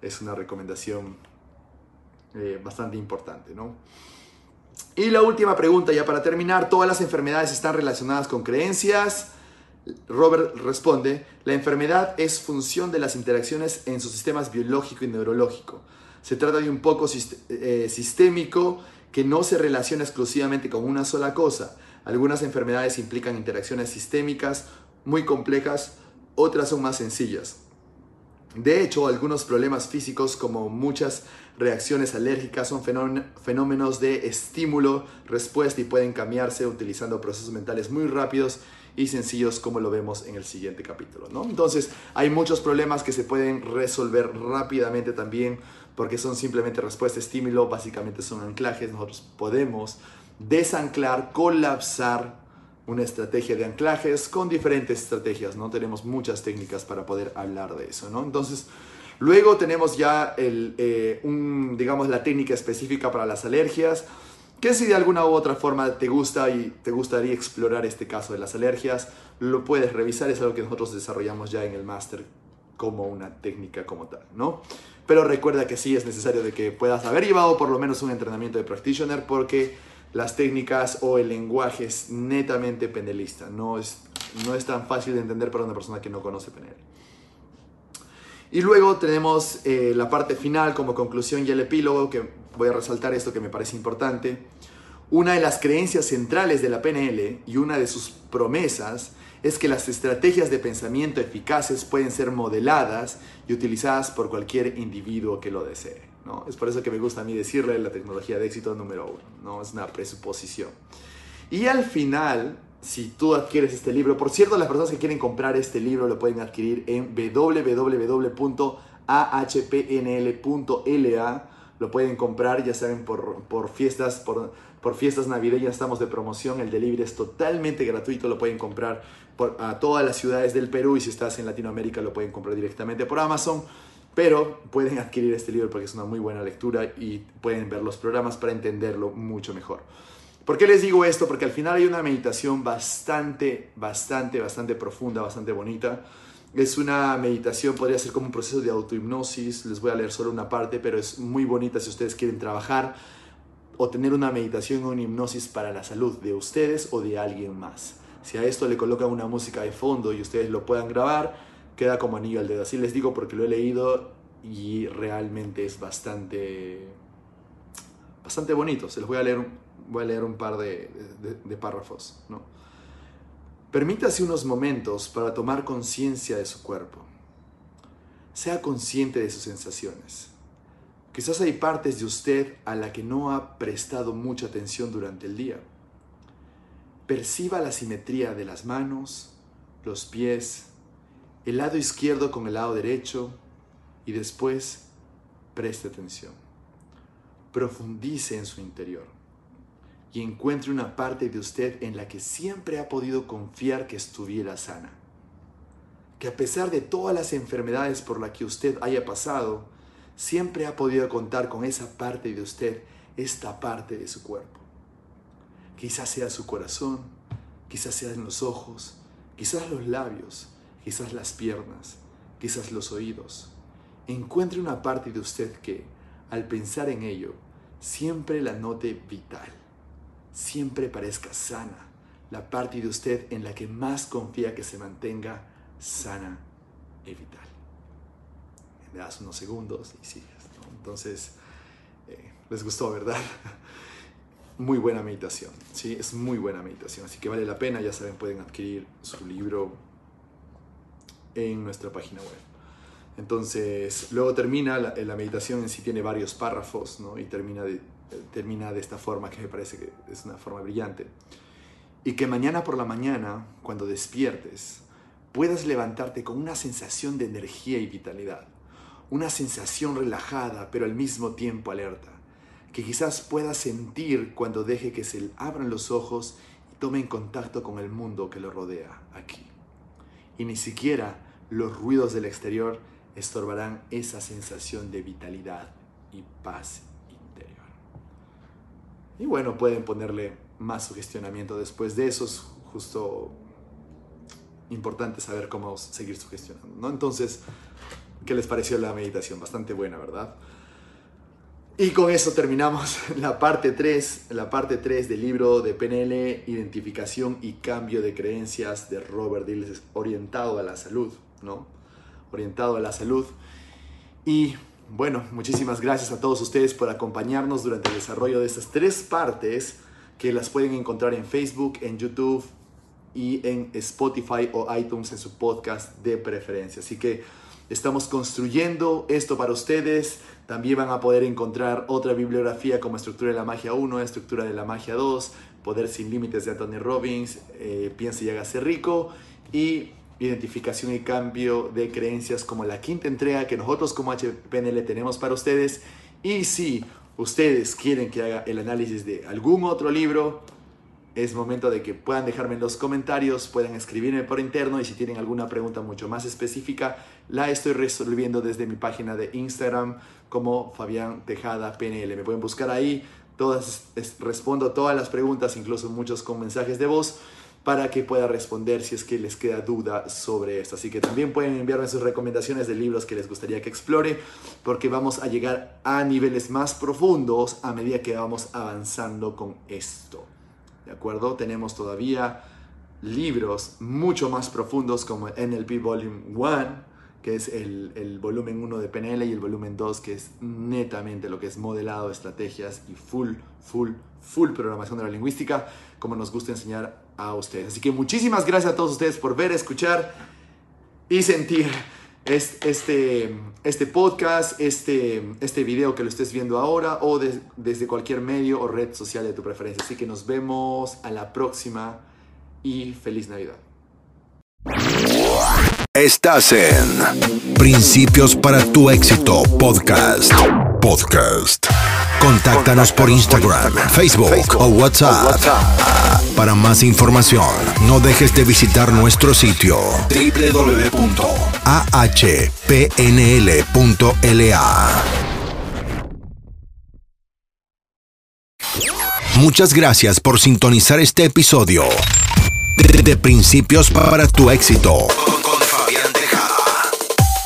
es, una recomendación eh, bastante importante, ¿no? Y la última pregunta, ya para terminar, ¿todas las enfermedades están relacionadas con creencias? Robert responde, la enfermedad es función de las interacciones en sus sistemas biológico y neurológico. Se trata de un poco eh, sistémico que no se relaciona exclusivamente con una sola cosa. Algunas enfermedades implican interacciones sistémicas muy complejas, otras son más sencillas. De hecho, algunos problemas físicos como muchas reacciones alérgicas son fenómenos de estímulo, respuesta y pueden cambiarse utilizando procesos mentales muy rápidos y sencillos como lo vemos en el siguiente capítulo. ¿no? Entonces hay muchos problemas que se pueden resolver rápidamente también porque son simplemente respuesta estímulo, básicamente son anclajes, nosotros podemos desanclar, colapsar una estrategia de anclajes con diferentes estrategias, ¿no? Tenemos muchas técnicas para poder hablar de eso, ¿no? Entonces, luego tenemos ya el, eh, digamos, la técnica específica para las alergias, que si de alguna u otra forma te gusta y te gustaría explorar este caso de las alergias, lo puedes revisar, es algo que nosotros desarrollamos ya en el máster como una técnica como tal, ¿no? Pero recuerda que sí es necesario de que puedas haber llevado por lo menos un entrenamiento de practitioner porque las técnicas o el lenguaje es netamente penelista. No es, no es tan fácil de entender para una persona que no conoce PNL. Y luego tenemos eh, la parte final como conclusión y el epílogo, que voy a resaltar esto que me parece importante. Una de las creencias centrales de la PNL y una de sus promesas es que las estrategias de pensamiento eficaces pueden ser modeladas y utilizadas por cualquier individuo que lo desee. Es por eso que me gusta a mí decirle la tecnología de éxito número uno, ¿no? Es una presuposición. Y al final, si tú adquieres este libro, por cierto, las personas que quieren comprar este libro lo pueden adquirir en www.ahpnl.la. Lo pueden comprar, ya saben, por, por fiestas, por, por, fiestas navideñas estamos de promoción. El delivery es totalmente gratuito, lo pueden comprar por, a todas las ciudades del Perú y si estás en Latinoamérica lo pueden comprar directamente por Amazon. Pero pueden adquirir este libro porque es una muy buena lectura y pueden ver los programas para entenderlo mucho mejor. ¿Por qué les digo esto? Porque al final hay una meditación bastante, bastante, bastante profunda, bastante bonita. Es una meditación, podría ser como un proceso de autohipnosis. Les voy a leer solo una parte, pero es muy bonita si ustedes quieren trabajar o tener una meditación o una hipnosis para la salud de ustedes o de alguien más. Si a esto le colocan una música de fondo y ustedes lo puedan grabar, queda como anillo al dedo. Así les digo porque lo he leído y realmente es bastante, bastante bonito. Se los voy a leer, voy a leer un par de, párrafos. ¿no? Permítase unos momentos para tomar conciencia de su cuerpo. Sea consciente de sus sensaciones. Quizás hay partes de usted a la que no ha prestado mucha atención durante el día. Perciba la simetría de las manos, los pies, el lado izquierdo con el lado derecho y después preste atención. Profundice en su interior y encuentre una parte de usted en la que siempre ha podido confiar que estuviera sana. Que a pesar de todas las enfermedades por las que usted haya pasado, siempre ha podido contar con esa parte de usted, esta parte de su cuerpo. Quizás sea su corazón, quizás sean los ojos, quizás los labios, quizás las piernas, quizás los oídos. Encuentre una parte de usted que, al pensar en ello, siempre la note vital, siempre parezca sana, la parte de usted en la que más confía que se mantenga sana y vital. Me das unos segundos y sigues. Entonces, eh, Les gustó, ¿verdad? Muy buena meditación, ¿sí? Es muy buena meditación, así que vale la pena, ya saben, pueden adquirir su libro en nuestra página web. Entonces, luego termina, la, la meditación en sí tiene varios párrafos, ¿no? Y termina de, termina de esta forma que me parece que es una forma brillante. Y que mañana por la mañana, cuando despiertes, puedas levantarte con una sensación de energía y vitalidad, una sensación relajada pero al mismo tiempo alerta que quizás pueda sentir cuando deje que se abran los ojos y tome en contacto con el mundo que lo rodea aquí. Y ni siquiera los ruidos del exterior estorbarán esa sensación de vitalidad y paz interior. Y bueno, pueden ponerle más sugestionamiento después de eso, es justo importante saber cómo seguir sugestionando, ¿no? Entonces, ¿qué les pareció la meditación? Bastante buena, ¿verdad? Y con eso terminamos la parte 3, la parte 3 del libro de PNL, Identificación y Cambio de Creencias de Robert Dills, orientado a la salud, ¿no? Orientado a la salud. Y bueno, muchísimas gracias a todos ustedes por acompañarnos durante el desarrollo de estas tres partes que las pueden encontrar en Facebook, en YouTube y en Spotify o iTunes en su podcast de preferencia. Así que estamos construyendo esto para ustedes también van a poder encontrar otra bibliografía como Estructura de la Magia 1, Estructura de la Magia 2, Poder sin Límites de Anthony Robbins, eh, Piensa y hágase rico y Identificación y Cambio de Creencias como la quinta entrega que nosotros como HPNL tenemos para ustedes. Y si ustedes quieren que haga el análisis de algún otro libro, es momento de que puedan dejarme en los comentarios, puedan escribirme por interno y si tienen alguna pregunta mucho más específica, la estoy resolviendo desde mi página de Instagram como Fabián Tejada PNL. Me pueden buscar ahí, todas, respondo todas las preguntas, incluso muchos con mensajes de voz para que pueda responder si es que les queda duda sobre esto. Así que también pueden enviarme sus recomendaciones de libros que les gustaría que explore, porque vamos a llegar a niveles más profundos a medida que vamos avanzando con esto. ¿De acuerdo? Tenemos todavía libros mucho más profundos como NLP Volume 1, que es el, volumen 1 de PNL y el volumen 2 que es netamente lo que es modelado, estrategias y full, full, full programación de la lingüística, como nos gusta enseñar a ustedes. Así que muchísimas gracias a todos ustedes por ver, escuchar y sentir este, este podcast, este, este video que lo estés viendo ahora o desde cualquier medio o red social de tu preferencia. Así que nos vemos a la próxima y feliz Navidad. Estás en Principios para tu éxito podcast. Podcast. Contáctanos por Instagram, Facebook o WhatsApp. Para más información, no dejes de visitar nuestro sitio www.ahpnl.la. Muchas gracias por sintonizar este episodio de, Principios para tu éxito.